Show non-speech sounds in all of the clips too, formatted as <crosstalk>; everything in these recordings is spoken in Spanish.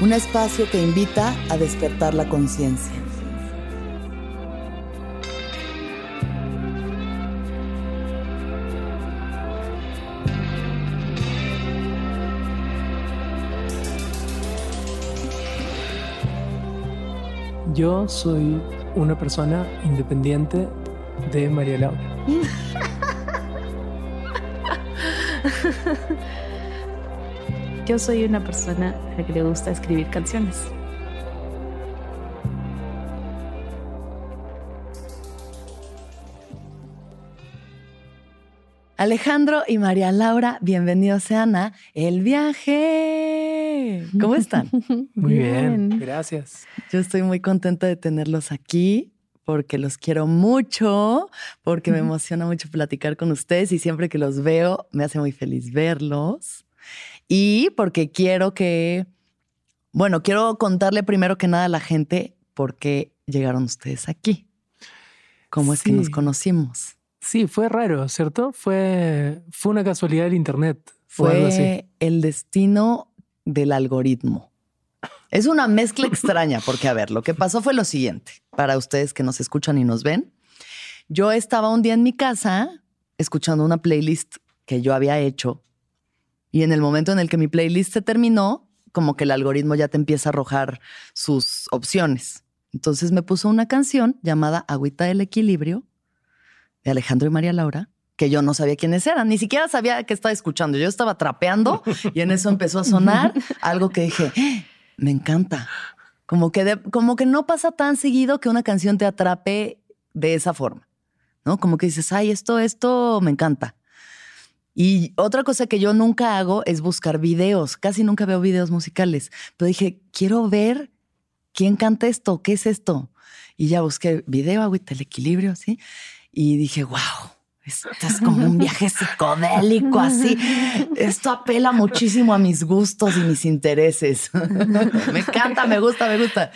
un espacio que invita a despertar la conciencia. Yo soy una persona independiente de María Laura. <laughs> Yo soy una persona a la que le gusta escribir canciones. Alejandro y María Laura, bienvenidos sean a El Viaje. ¿Cómo están? <laughs> Muy bien, gracias. Yo estoy muy contenta de tenerlos aquí porque los quiero mucho, porque me emociona mucho platicar con ustedes y siempre que los veo me hace muy feliz verlos y porque quiero que, bueno, quiero contarle primero que nada a la gente por qué llegaron ustedes aquí. ¿Cómo es que nos conocimos? Sí, fue raro, ¿cierto? Fue, fue una casualidad del Internet. Fue el destino del algoritmo. Es una mezcla <laughs> extraña, porque a ver, lo que pasó fue lo siguiente, para ustedes que nos escuchan y nos ven. Yo estaba un día en mi casa escuchando una playlist que yo había hecho y en el momento en el que mi playlist se terminó, como que el algoritmo ya te empieza a arrojar sus opciones. Entonces me puso una canción llamada Agüita del Equilibrio de Alejandro y María Laura, que yo no sabía quiénes eran, ni siquiera sabía que estaba escuchando. Yo estaba trapeando y en eso empezó a sonar algo que dije, ¡Eh! me encanta. Como que, como que no pasa tan seguido que una canción te atrape de esa forma, ¿no? Como que dices, ay, esto, esto me encanta. Y otra cosa que yo nunca hago es buscar videos. Casi nunca veo videos musicales. Pero dije, quiero ver quién canta esto, qué es esto. Y ya busqué video, agüita, el equilibrio, así. Y dije, wow, esto es como un viaje psicodélico, así. Esto apela muchísimo a mis gustos y mis intereses. <laughs> me encanta, me gusta, me gusta.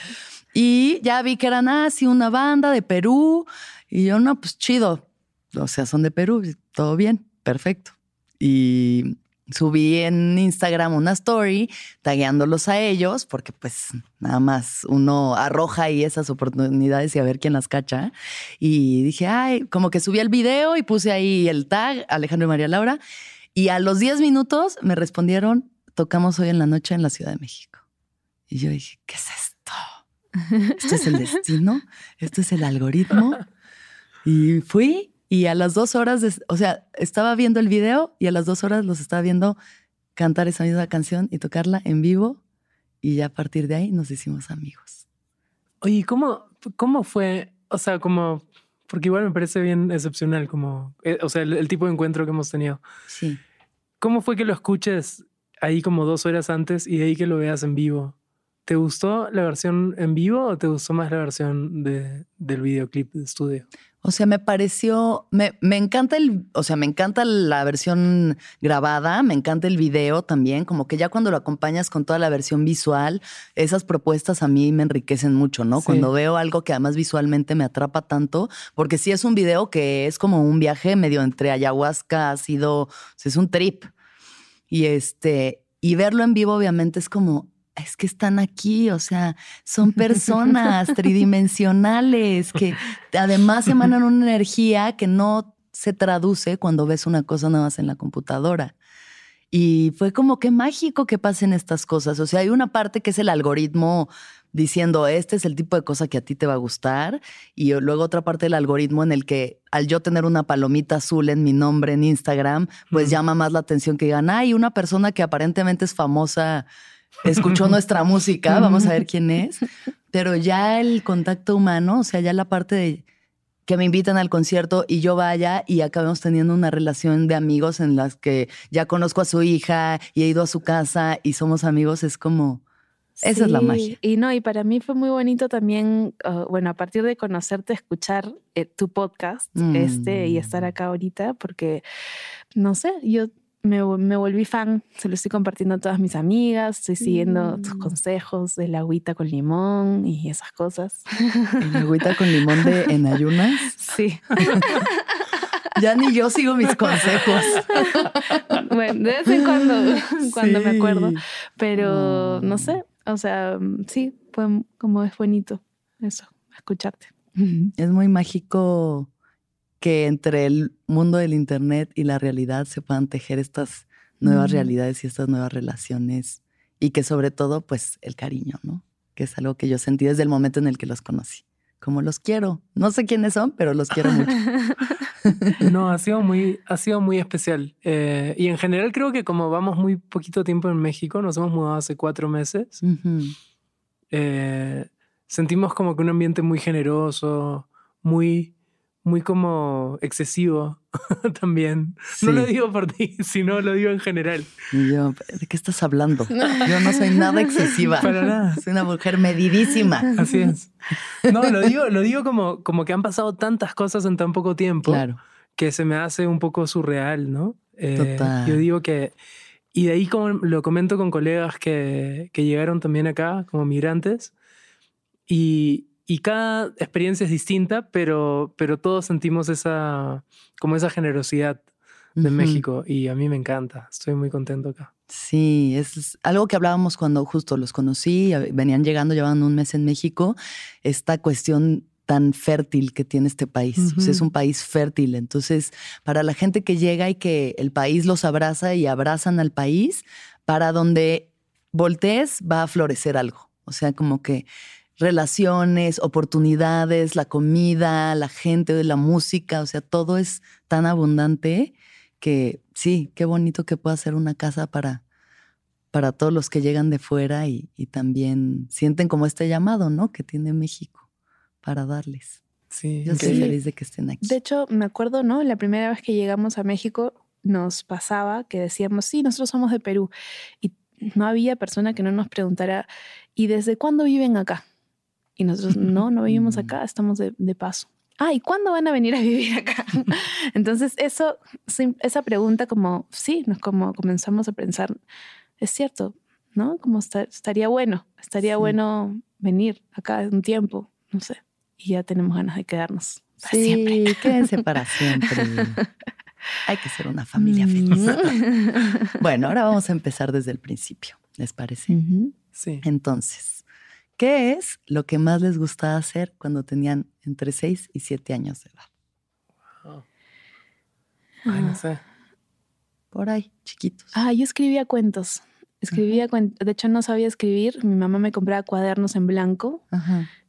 Y ya vi que eran así una banda de Perú. Y yo, no, pues chido. O sea, son de Perú, todo bien, perfecto y subí en Instagram una story tagueándolos a ellos, porque pues nada más uno arroja ahí esas oportunidades y a ver quién las cacha. Y dije, ay, como que subí el video y puse ahí el tag, Alejandro y María Laura. Y a los 10 minutos me respondieron, tocamos hoy en la noche en la Ciudad de México. Y yo dije, ¿qué es esto? ¿Esto es el <laughs> destino? ¿Esto es el algoritmo? Y fui y a las dos horas, o sea, estaba viendo el video y a las dos horas los estaba viendo cantar esa misma canción y tocarla en vivo. Y ya a partir de ahí nos hicimos amigos. Oye, ¿cómo, cómo fue? O sea, como, porque igual me parece bien excepcional, como, eh, o sea, el, tipo de encuentro que hemos tenido. Sí. ¿Cómo fue que lo escuches ahí como dos horas antes y de ahí que lo veas en vivo? ¿Te gustó la versión en vivo o te gustó más la versión de, del videoclip de estudio? O sea, me pareció, me, me, encanta el, o sea, me encanta la versión grabada, me encanta el video también, como que ya cuando lo acompañas con toda la versión visual, esas propuestas a mí me enriquecen mucho, ¿no? Cuando veo algo que además visualmente me atrapa tanto, porque sí es un video que es como un viaje medio entre ayahuasca, ha sido, es un trip. Y este, y verlo en vivo obviamente es como, es que están aquí, o sea, son <laughs> personas tridimensionales que además emanan una energía que no se traduce cuando ves una cosa nada más en la computadora. Y fue como que mágico que pasen estas cosas. O sea, hay una parte que es el algoritmo diciendo, este es el tipo de cosa que a ti te va a gustar. Y luego otra parte del algoritmo en el que al yo tener una palomita azul en mi nombre en Instagram, pues llama más la atención que digan, hay una persona que aparentemente es famosa escuchó nuestra música, vamos a ver quién es, pero ya el contacto humano, o sea, ya la parte de que me invitan al concierto y yo vaya y acabemos teniendo una relación de amigos en las que ya conozco a su hija y he ido a su casa y somos amigos, es como... Esa es la magia. Y no, y para mí fue muy bonito también, ah, bueno, a partir de conocerte, escuchar eh, tu podcast, este, y estar mm. acá ahorita, porque, no sé, yo me, me, volví fan, se lo estoy compartiendo a todas mis amigas, estoy siguiendo tus mm. consejos de la agüita con limón y esas cosas. ¿La agüita con limón de en ayunas? <laughs> Sí. <laughs> ya ni yo sigo mis consejos. <laughs> bueno, de vez en cuando, cuando me acuerdo, pero no sé, o sea, sí, fue como es bonito eso, escucharte. Es muy mágico que entre el mundo del Internet y la realidad se puedan tejer estas nuevas realidades y estas nuevas relaciones y que sobre todo pues el cariño, ¿no? Que es algo que yo sentí desde el momento en el que los conocí. Como los quiero. No sé quiénes son, pero los quiero mucho. <laughs> <laughs> no, ha sido muy, ha sido muy especial. Eh, y en general creo que como vamos muy poquito tiempo en México, nos hemos mudado hace cuatro meses, eh, sentimos como que un ambiente muy generoso, muy muy como excesivo <laughs> también. No lo digo por ti, <laughs> sino lo digo en general. yo, ¿de qué estás hablando? <laughs> Yo no soy nada excesiva. Para nada. Soy una mujer medidísima. Así es. No, lo digo, lo digo como, como que han pasado tantas cosas en tan poco tiempo que se me hace un poco surreal, ¿no? Eh, Total. Yo digo que... Y de ahí como lo comento con colegas que, que llegaron también acá como migrantes. Y, y cada experiencia es distinta, pero, pero todos sentimos esa, como esa generosidad de México y a mí me encanta, estoy muy contento acá. Sí, es algo que hablábamos cuando justo los conocí, venían llegando, llevaban un mes en México, esta cuestión tan fértil que tiene este país. es un país fértil. Entonces, para la gente que llega y que el país los abraza y abrazan al país, para donde voltees va a florecer algo. O sea, como que relaciones, oportunidades, la comida, la gente, la música, o sea, todo es tan abundante que sí, qué bonito que pueda ser una casa para, para todos los que llegan de fuera y, también sienten como este llamado, ¿no? Que tiene México para darles. Sí, yo estoy feliz de que estén aquí. De hecho, me acuerdo, ¿no? La primera vez que llegamos a México nos pasaba que decíamos, sí, nosotros somos de Perú. Y no había persona que no nos preguntara, ¿y desde cuándo viven acá? Y nosotros, no, no vivimos acá, estamos de, paso. Ah, ¿y cuándo van a venir a vivir acá? <laughs> Entonces, eso, esa pregunta como, sí, nos como comenzamos a pensar, es cierto, ¿no? Como estaría bueno, estaría bueno venir acá un tiempo, no sé, y ya tenemos ganas de quedarnos para sí, siempre. quédense para <laughs> siempre. Hay que ser una familia feliz. Mm. <laughs> bueno, ahora vamos a empezar desde el principio, ¿les parece? Sí. Entonces, ¿Qué es lo que más les gustaba hacer cuando tenían entre 6 y 7 años de edad? Ay, no sé. Por ahí, chiquitos. Ah, yo escribía cuentos. Escribía cuentos. De hecho, no sabía escribir. Mi mamá me compraba cuadernos en blanco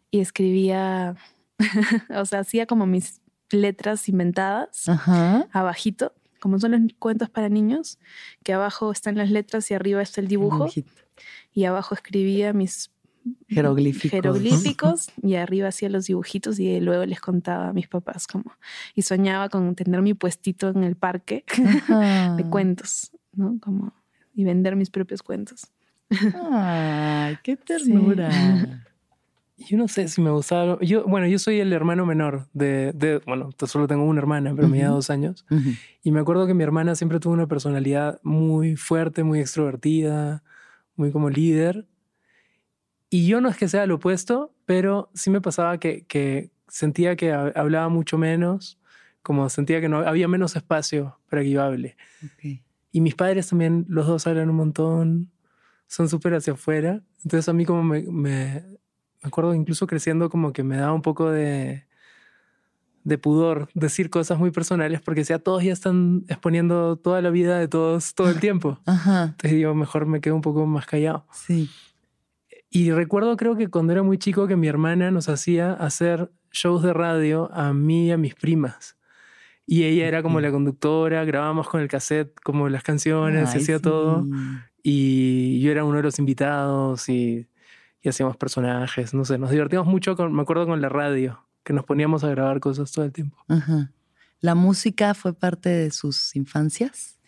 y escribía, <laughs> o sea, hacía como mis letras inventadas abajito, como son los cuentos para niños, que abajo están las letras y arriba está el dibujo. Y abajo escribía mis jeroglíficos. jeroglíficos y arriba hacía los dibujitos y luego les contaba a mis papás como y soñaba con tener mi puestito en el parque <laughs> de cuentos, ¿no? Como y vender mis propios cuentos. Ay, qué ternura. yo no sé si me gustaba. Yo, bueno, yo soy el hermano menor de, de bueno, solo tengo una hermana, pero me lleva Ujú. dos años. Ujú. Y me acuerdo que mi hermana siempre tuvo una personalidad muy fuerte, muy extrovertida, muy como líder. Y yo no es que sea lo opuesto, pero sí me pasaba que, que sentía que ha- hablaba mucho menos, como sentía que no había menos espacio para que yo hable. Ok. Y mis padres también, los dos hablan un montón, son súper hacia afuera. Entonces a mí como me, me, acuerdo incluso creciendo como que me daba un poco de, de pudor decir cosas muy personales porque ya todos ya están exponiendo toda la vida de todos todo el tiempo. <laughs> Ajá, Entonces yo mejor me quedo un poco más callado. sí. Y recuerdo creo que cuando era muy chico que mi hermana nos hacía hacer shows de radio a mí y a mis primas. Y ella era como la conductora, grabábamos con el cassette como las canciones, Ay, hacía todo. sí. Y yo era uno de los invitados y, y hacíamos personajes, no sé, nos divertíamos mucho, con, me acuerdo con la radio, que nos poníamos a grabar cosas todo el tiempo. Ajá. ¿La música fue parte de sus infancias?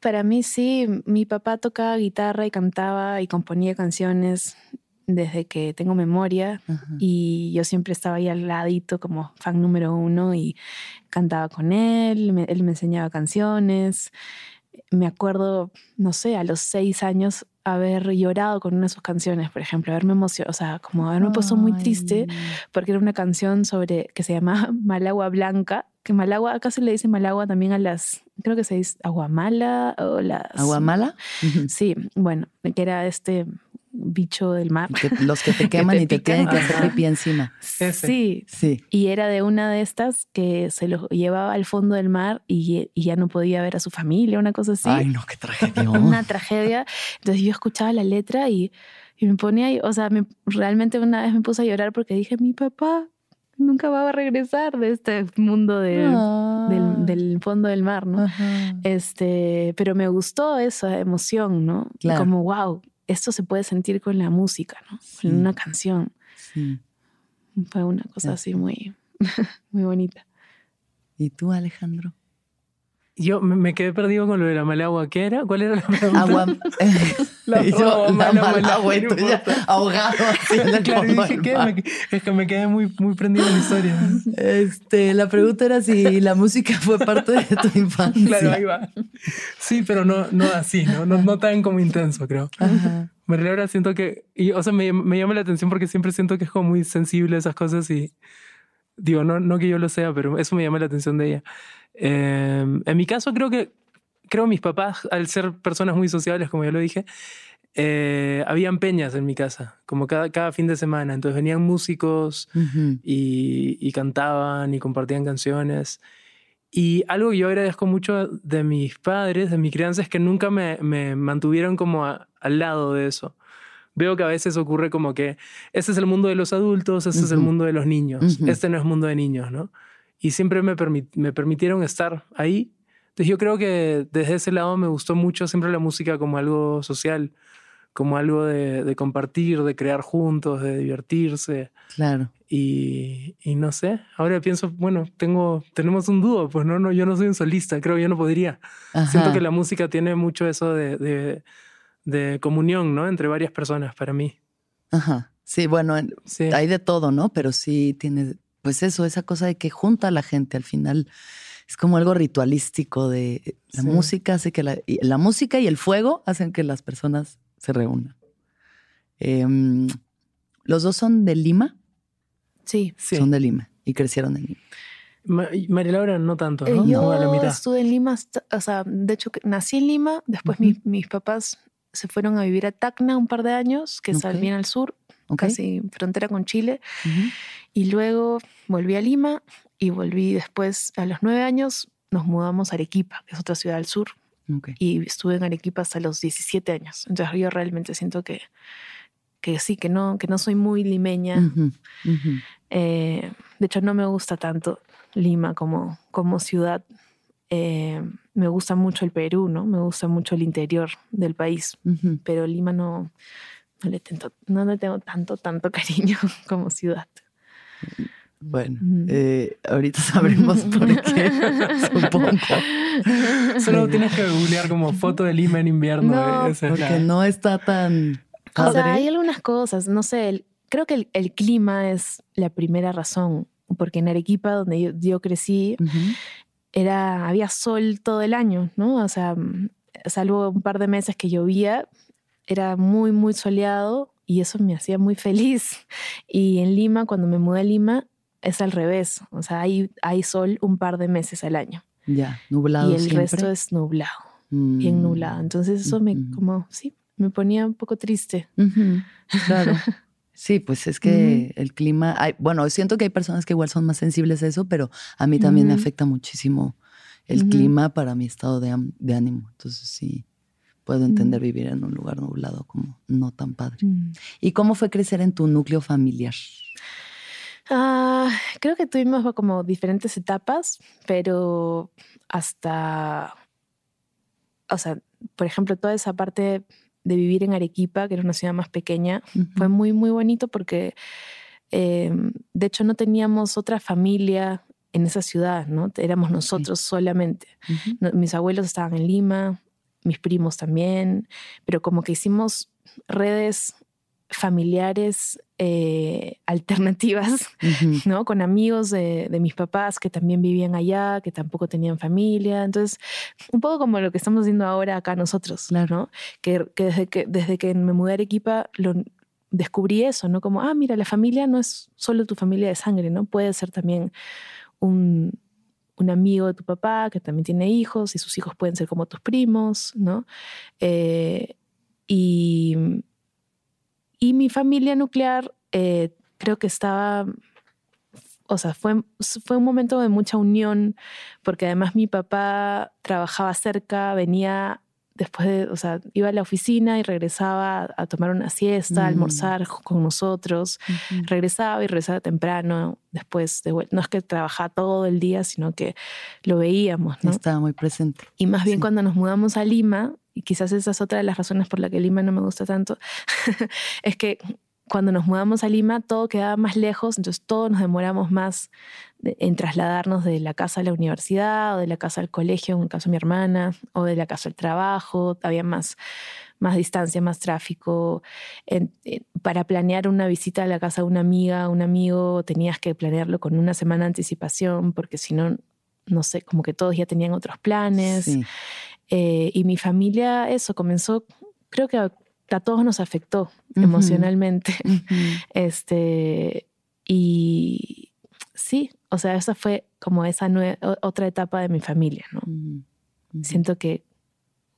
Para mí sí, mi papá tocaba guitarra y cantaba y componía canciones desde que tengo memoria Ajá. y yo siempre estaba ahí al ladito como fan número uno y cantaba con él, me- él me enseñaba canciones. Me acuerdo, no sé, a los seis años haber llorado con una de sus canciones, por ejemplo, haberme emocionado, o sea, como haberme puesto muy triste porque era una canción sobre que se llama <laughs> Malagua Blanca, que Malagua, acá se le dice Malagua también a las, creo que se dice Aguamala o las... ¿Aguamala? Sí, bueno, que era este bicho del mar. Que- los que te <laughs> queman te y te pican. tienen que hacer pipí encima. Ese. Sí, Sí. y era de una de estas que se lo llevaba al fondo del mar y, y ya no podía ver a su familia, una cosa así. Ay, no, qué tragedia. <laughs> Una tragedia. Entonces yo escuchaba la letra y, y me ponía, o sea, me- realmente una vez me puse a llorar porque dije, mi papá nunca va a regresar de este mundo de- Ah. del, del fondo del mar, ¿no? Ajá. Este, pero me gustó esa emoción, ¿no? Claro. Como, wow, esto se puede sentir con la música, ¿no? Sí. En una canción. Sí. Fue una cosa así muy, <laughs> muy bonita. ¿Y tú, Alejandro? Yo me, quedé perdido con lo de la malagua. ¿Qué era? ¿Cuál era la pregunta? Agua. <laughs> La <laughs> yo, la la mala mala, agua y no tú ya ahogado así en <laughs> el Claro, fondo dije, ¿qué? Me- es que me quedé muy, muy prendido en la historia. Este, la pregunta era si la música fue parte de tu infancia. Claro, ahí va. Sí, pero no, no así, ¿no? No, no tan como intenso, creo. Ajá. María Laura siento que, y, o sea, me, me llama la atención porque siempre siento que es como muy sensible a esas cosas y digo, no, no que yo lo sea, pero eso me llama la atención de ella. Eh, en mi caso creo que, creo mis papás, al ser personas muy sociables, como ya lo dije, eh, habían peñas en mi casa, como cada, cada fin de semana. Entonces venían músicos y, y cantaban y compartían canciones. Y algo que yo agradezco mucho de mis padres, de mi crianza, es que nunca me, me mantuvieron como a- al lado de eso. Veo que a veces ocurre como que ese es el mundo de los adultos, ese es el mundo de los niños, este no es mundo de niños, ¿no? Y siempre me, permi- me permitieron estar ahí. Entonces yo creo que desde ese lado me gustó mucho siempre la música como algo social, como algo de, de compartir, de crear juntos, de divertirse. Claro. Y, y no sé, ahora pienso, bueno, tengo, tenemos un dúo, pues no, no, yo no soy un solista, creo yo no podría. Siento Ajá. que la música tiene mucho eso de, de, de comunión, ¿no? Entre varias personas, para mí. Ajá. Sí, bueno, en- Sí, hay de todo, ¿no? Pero sí tiene, pues eso, esa cosa de que junta a la gente al final. Es como algo ritualístico de la Sí. música hace que la, y la música y el fuego hacen que las personas se reúnan. Em, los dos son de Lima, Sí. sí. son de Lima y crecieron en Lima. Ma- María Laura no tanto, Eh, ¿no? yo Como a la mitad. estuve en Lima, o sea, de hecho nací en Lima, después Ujú. mis, mis papás se fueron a vivir a Tacna un par de años, que está Ok. bien al sur, casi frontera con Chile, y luego volví a Lima y volví después, a los nueve años, nos mudamos a Arequipa, que es otra ciudad al sur, y estuve en Arequipa hasta los 17 años. Entonces yo realmente siento que, que sí, que no, que no soy muy limeña. Ujú. Eh, de hecho, no me gusta tanto Lima como, como ciudad. Eh, me gusta mucho el Perú, ¿no? Me gusta mucho el interior del país, pero Lima no, no, le, tento- no le tengo tanto, tanto <laughs> cariño como ciudad. Bueno, Ujú. eh, ahorita sabremos <laughs> por qué, supongo. <laughs> Solo tienes que googlear como foto de Lima en invierno. No, es Porque la- no está tan O sea, padre. hay algunas cosas, no sé, el- creo que el, el clima es la primera razón, porque en Arequipa, donde yo, yo crecí, Ujú. era, había sol todo el año, ¿no? O sea, mm, salvo un par de meses que llovía, era muy, muy soleado y eso me hacía muy feliz. <laughs> Y en Lima, cuando me mudé a Lima, es al revés. O sea, hay, hay sol un par de meses al año Ya, nublado y el siempre. resto es nublado, bien Mm. nublado. Entonces eso me, como, sí, me ponía un poco triste. Claro. <laughs> Sí, pues es que el clima, hay, bueno, siento que hay personas que igual son más sensibles a eso, pero a mí también me afecta muchísimo el clima para mi estado de, de ánimo. Entonces sí, puedo entender vivir en un lugar nublado como no tan padre. Mm. ¿Y cómo fue crecer en tu núcleo familiar? Ah, creo que tuvimos como diferentes etapas, pero hasta, o sea, por ejemplo, toda esa parte de vivir en Arequipa, que era una ciudad más pequeña, fue muy, muy bonito porque, eh, de hecho, no teníamos otra familia en esa ciudad, ¿no? Éramos nosotros solamente. Ujú. No- mis abuelos estaban en Lima, mis primos también, pero como que hicimos redes familiares eh, <laughs> alternativas. ¿no? Con amigos de, de mis papás que también vivían allá, que tampoco tenían familia. Entonces, un poco como lo que estamos haciendo ahora acá nosotros, Claro. ¿no? Que, que desde que desde que me mudé a Arequipa lo descubrí eso, ¿no? Como, ah, mira, la familia no es solo tu familia de sangre, ¿no? Puede ser también un, un amigo de tu papá que también tiene hijos y sus hijos pueden ser como tus primos, ¿no? Eh, y, y mi familia nuclear eh, creo que estaba, o sea, fue, fue un momento de mucha unión, porque además mi papá trabajaba cerca, venía después de, o sea, iba a la oficina y regresaba a tomar una siesta, a Mm. almorzar con nosotros regresaba y regresaba temprano después de vuelta. No es que trabajaba todo el día, sino que lo veíamos, ¿no? Estaba muy presente. Y más bien Sí. cuando nos mudamos a Lima, y quizás esa es otra de las razones por la que Lima no me gusta tanto, <laughs> es que cuando nos mudamos a Lima todo quedaba más lejos, entonces todos nos demoramos más de- en trasladarnos de la casa a la universidad o de la casa al colegio, en el caso de mi hermana, o de la casa al trabajo, había más, más distancia, más tráfico. En- en- para planear una visita a la casa de una amiga, un amigo, tenías que planearlo con una semana de anticipación, porque si no, no sé, como que todos ya tenían otros planes. Sí. Eh, y mi familia, eso, comenzó, creo que a, todos nos afectó emocionalmente. Este, y sí, o sea, esa fue como esa otra etapa de mi familia, ¿no? Siento que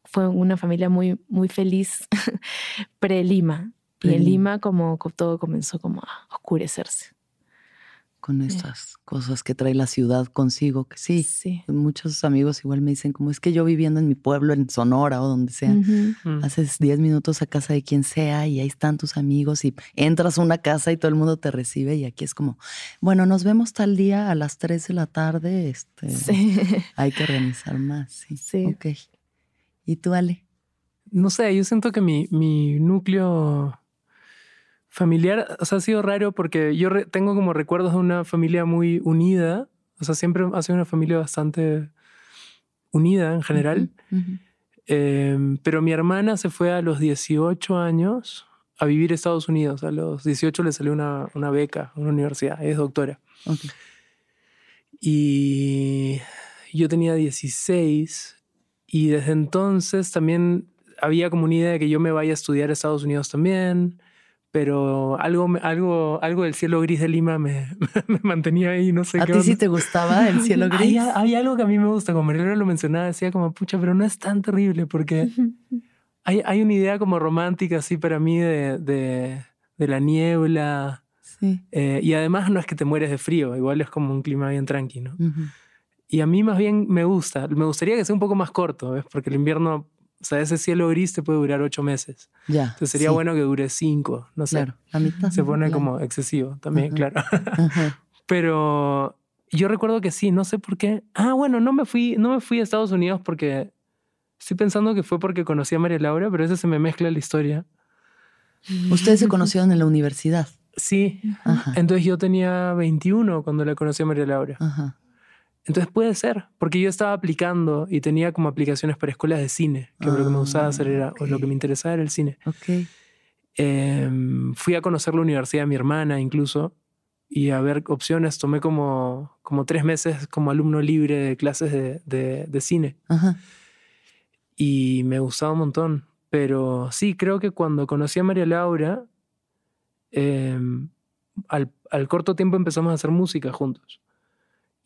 fue una familia muy, muy feliz <laughs> pre-Lima. Y en. Lima como co- todo comenzó como a oscurecerse. Con estas cosas que trae la ciudad consigo, que sí, Sí. muchos amigos igual me dicen, como es que yo viviendo en mi pueblo, en Sonora o donde sea. Mm. haces 10 minutos a casa de quien sea y ahí están tus amigos y entras a una casa y todo el mundo te recibe y aquí es como, bueno, nos vemos tal día a las 3 de la tarde, este, Sí. hay que organizar más, sí. Sí. Ok. ¿Y tú, Ale? No sé, yo siento que mi, mi núcleo familiar, o sea, ha sido raro porque yo tengo como recuerdos de una familia muy unida, o sea, siempre ha sido una familia bastante unida en general. Eh, pero mi hermana se fue a los 18 años a vivir a Estados Unidos, a los 18 le salió una, una beca a una universidad, es doctora. Y yo tenía 16 y desde entonces también había como una idea de que yo me vaya a estudiar a Estados Unidos también, pero algo, algo, algo del cielo gris de Lima me, <laughs> me mantenía ahí, no sé ¿A qué. ti sí te gustaba el cielo gris? Hay, hay algo que a mí me gusta, como Mariela lo mencionaba, decía como, pucha, pero no es tan terrible porque <laughs> hay, hay una idea como romántica así para mí de, de, de la niebla. Sí. eh, y además no es que te mueres de frío, igual es como un clima bien tranquilo. Y a mí más bien me gusta. Me gustaría que sea un poco más corto, ¿ves? Porque el invierno, o sea, ese cielo gris te puede durar ocho meses. Ya. Entonces sería sí, bueno que dure cinco, no sé. Claro, la mitad. Se pone Claro. como excesivo también, claro. Pero yo recuerdo que sí, no sé por qué. Ah, bueno, no me fui, no me fui a Estados Unidos porque estoy pensando que fue porque conocí a María Laura, pero eso se me mezcla la historia. Ustedes se conocieron en la universidad. Sí. Ajá. Entonces yo tenía 21 cuando la conocí a María Laura. Ajá. Entonces puede ser, porque yo estaba aplicando y tenía como aplicaciones para escuelas de cine, que lo que me gustaba Ah, hacer era, o lo que me interesaba era el cine. Ok. Em, fui a conocer la universidad de mi hermana incluso y a ver opciones. Tomé como, como tres meses como alumno libre de clases de, de, de cine Ajá. y me gustaba un montón. Pero sí, creo que cuando conocí a María Laura, em, al, al corto tiempo empezamos a hacer música juntos.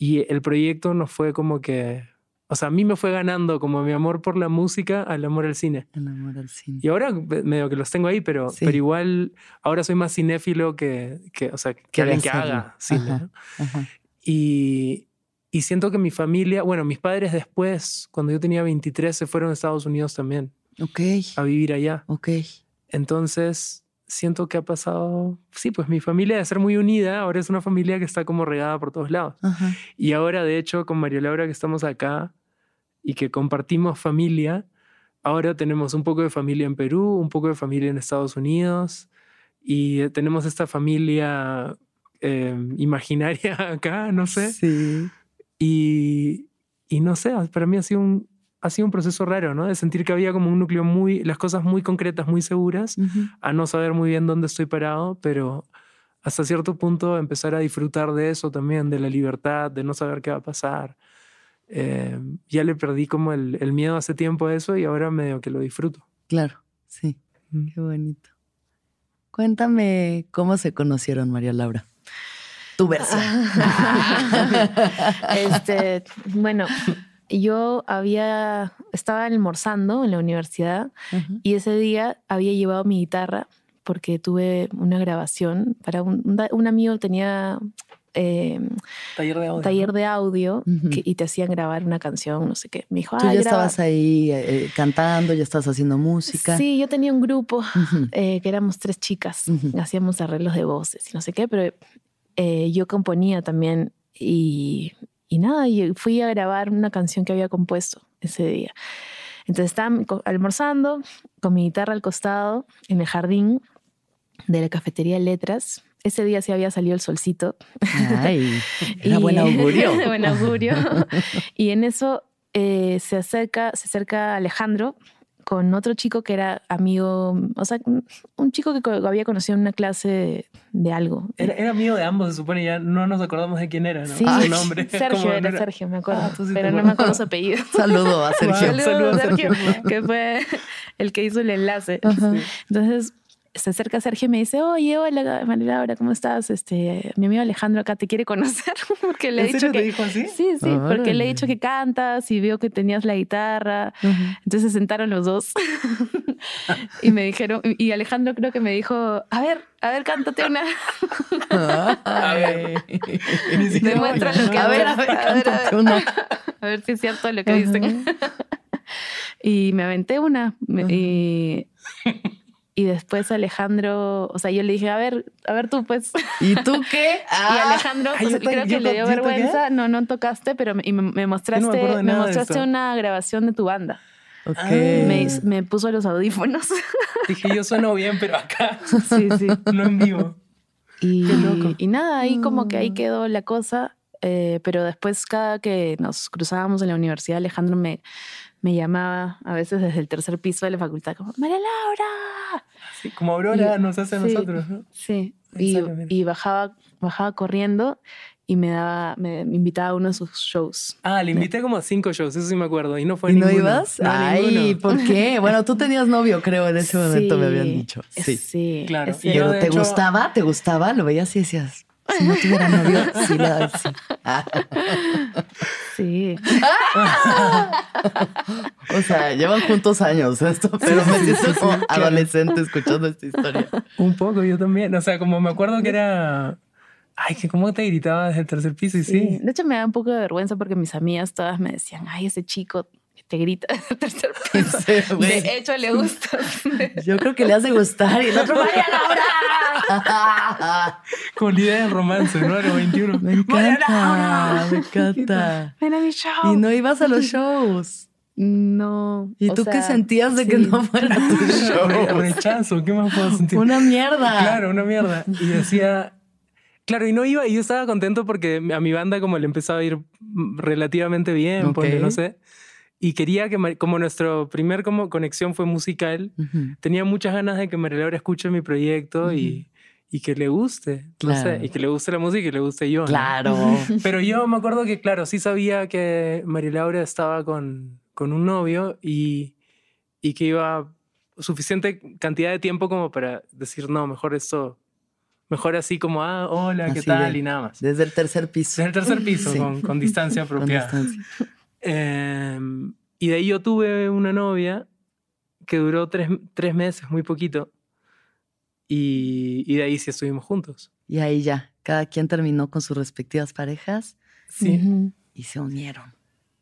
Y el proyecto nos fue como que, o sea, a mí me fue ganando como mi amor por la música al amor al cine. El amor al cine. Y ahora medio que los tengo ahí, pero, Sí. pero igual ahora soy más cinéfilo que, que o sea, que alguien que haga cine. Ajá. Ajá. Y, y siento que mi familia, bueno, mis padres después, cuando yo tenía 23, se fueron a Estados Unidos también Ok, a vivir allá. ok. Entonces, siento que ha pasado, sí, pues mi familia de ser muy unida, ahora es una familia que está como regada por todos lados. Ajá. Y ahora, de hecho, con María Laura que estamos acá y que compartimos familia, ahora tenemos un poco de familia en Perú, un poco de familia en Estados Unidos y eh, tenemos esta familia eh, imaginaria <laughs> acá, no sé. Sí. Y, y no sé, para mí ha sido, un, ha sido un proceso raro, ¿no? De sentir que había como un núcleo muy, las cosas muy concretas, muy seguras, Ujú. a no saber muy bien dónde estoy parado, pero hasta cierto punto empezar a disfrutar de eso también, de la libertad, de no saber qué va a pasar. Eh, ya le perdí como el, el miedo hace tiempo a eso y ahora medio que lo disfruto. Claro, sí. Mm. Qué bonito. Cuéntame cómo se conocieron, María Laura. Tu versión. <laughs> este, bueno, yo había, estaba almorzando en la universidad Ajá. y ese día había llevado mi guitarra porque tuve una grabación para un, un amigo tenía eh, Taller de audio. taller de audio Ujú. que- y te hacían grabar una canción, no sé qué. Me dijo, Tú "Ay, ya graba". estabas ahí eh, cantando, ya estabas haciendo música. Sí, yo tenía un grupo Ujú. eh, que éramos tres chicas, hacíamos arreglos de voces y no sé qué, pero eh, yo componía también y, y nada, y fui a grabar una canción que había compuesto ese día. Entonces estaba almorzando con mi guitarra al costado en el jardín de la cafetería Letras. Ese día sí había salido el solcito. Ay, <laughs> era Y- buen augurio. <laughs> buen augurio. y en eso eh, se acerca, se acerca Alejandro con otro chico que era amigo, o sea, un- chico que co- había conocido en una clase de, de algo. Era, era amigo de ambos, se supone, ya no nos acordamos de quién era, ¿no? Sí, Su nombre. <laughs> Sergio era, Sergio, me acuerdo. Ah, sí pero no me acuerdo su apellido. <laughs> Saludo a Sergio. Saludos, Saludos, Sergio, Sergio. que fue el que hizo el enlace. Ajá. Entonces se acerca Sergio y me dice, oye, hola María Laura, ¿cómo estás? Este, mi amigo Alejandro acá te quiere conocer <laughs> porque le he ¿En dicho serio te que... dijo así? Sí, sí, porque le he dicho que cantas y vio que tenías la guitarra. Entonces se sentaron los dos <laughs> y me dijeron, y Alejandro creo que me dijo, a ver, a ver, cántate una. <laughs> Ni siquiera Demuestra lo que. A ver, a ver, cántate una. A ver si es cierto lo que dicen. y me aventé una. y, y después Alejandro, o sea, yo le dije, a ver, a ver tú pues. ¿Y tú <laughs> qué? Y Ah, Alejandro, ay, yo to- creo que le dio toqué. vergüenza. No, no tocaste, pero me, y me, me mostraste, de me de mostraste una grabación de tu banda. ok. Ah. Me, me puso los audífonos. <laughs> Dije, yo sueno bien, pero acá, <laughs> sí, sí. no en vivo. Y, Qué loco. y nada, ahí como que ahí Mm. quedó la cosa. eh, pero después, cada que nos cruzábamos en la universidad, Alejandro me, me llamaba a veces desde el tercer piso de la facultad, como, María Laura. Sí, como Aurora Y- nos hace a sí. nosotros, ¿no? Sí, y, y bajaba, bajaba corriendo y me daba, me, me invitaba a uno de sus shows. Ah, le invité como a cinco shows, eso sí me acuerdo. Y no fue ¿Y no ninguno. ibas? No, Ay, ninguno. ¿por qué? <laughs> Bueno, tú tenías novio, creo, en ese momento me habían dicho. Sí. Sí, Claro, y yo, ¿te hecho- gustaba? ¿Te gustaba? Lo veías y decías, si no tuviera novio, <laughs> sí, sí. Ah, sí. o sea, llevan juntos años esto, pero me siento como adolescente escuchando esta historia. Un poco, yo también. O sea, como me acuerdo que era... Ay, que cómo te gritaba desde el tercer piso y Sí. sí. De hecho, me da un poco de vergüenza porque mis amigas todas me decían, ay, ese chico te grita <laughs> desde tercer piso. Sí. De hecho, le gusta. <laughs> Yo creo que le has de gustar y el otro, María Laura. <laughs> Con la idea del romance, ¿no? A los 21. Me encanta, me encanta. Ven a mi show. Y no ibas a los shows. No. ¿Y tú qué sentías de que no fuera tu show? Rechazo, ¿qué más puedo sentir? Una mierda. Claro, una mierda. Y decía... Claro, y no iba, y yo estaba contento porque a mi banda como le empezaba a ir relativamente bien, ponle, no sé. Y quería que, como nuestro primer como conexión fue musical, Ujú. tenía muchas ganas de que María Laura escuche mi proyecto y, y que le guste, no Claro. sé, y que le guste la música y que le guste yo. ¿no? Claro. <laughs> Pero yo me acuerdo que, claro, sí sabía que María Laura estaba con, con un novio y, y que iba suficiente cantidad de tiempo como para decir, no, mejor esto, mejor así como, ah, hola, ¿qué Así tal? de- y nada más. Desde el tercer piso. Desde el tercer piso, <laughs> Sí. con, con distancia Con apropiada. distancia. Em, y de ahí yo tuve una novia que duró tres, tres meses, muy poquito. Y, y de ahí sí estuvimos juntos. Y ahí ya, cada quien terminó con sus respectivas parejas Sí, Ujú. y se unieron.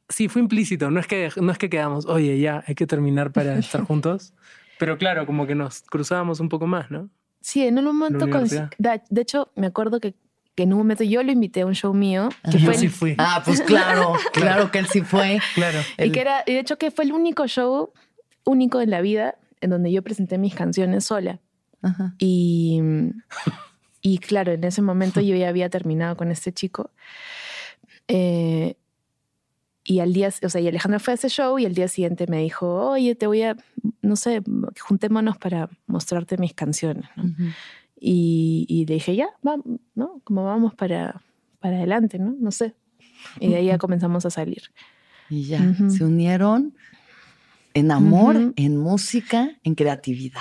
sí fue implícito. No es, que, no es que quedamos, oye, ya, hay que terminar para <laughs> estar juntos. Pero claro, como que nos cruzábamos un poco más, ¿no? Sí, en un momento. con- de, de hecho, me acuerdo que, que en un momento yo lo invité a un show mío. Que Yo fue sí el- fui. Ah, pues claro, <laughs> claro que él sí fue. Claro. y, que era, y de hecho, que fue el único show único en la vida en donde yo presenté mis canciones sola. Ajá. Y, y claro, en ese momento yo ya había terminado con este chico. Eh, y al día, o sea, y Alejandro fue a ese show y al día siguiente me dijo, oye, te voy a, no sé, juntémonos para mostrarte mis canciones. ¿no? Ujú. Y, y le dije, ya, vamos, ¿no? Como vamos para, para adelante, ¿no? No sé. Y de ahí ya comenzamos a salir. Y ya, Ujú. se unieron en amor, Ujú. en música, en creatividad.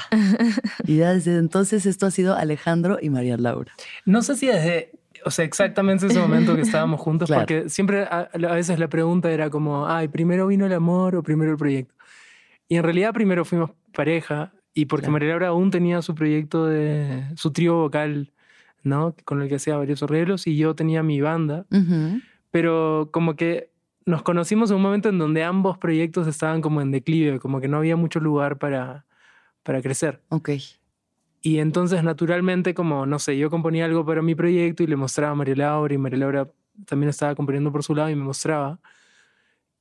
y ya desde entonces esto ha sido Alejandro y María Laura. No sé si desde, o sea, exactamente ese momento que estábamos <laughs> juntos, Claro. porque siempre a, a veces la pregunta era como, ay, primero vino el amor o primero el proyecto. Y en realidad primero fuimos pareja y porque Claro. María Laura aún tenía su proyecto de su trío vocal, ¿no? Con el que hacía varios arreglos y yo tenía mi banda, Ujú. pero como que nos conocimos en un momento en donde ambos proyectos estaban como en declive, como que no había mucho lugar para, para crecer. Ok. Y entonces, naturalmente, como, no sé, yo componía algo para mi proyecto y le mostraba a María Laura y María Laura también estaba componiendo por su lado y me mostraba.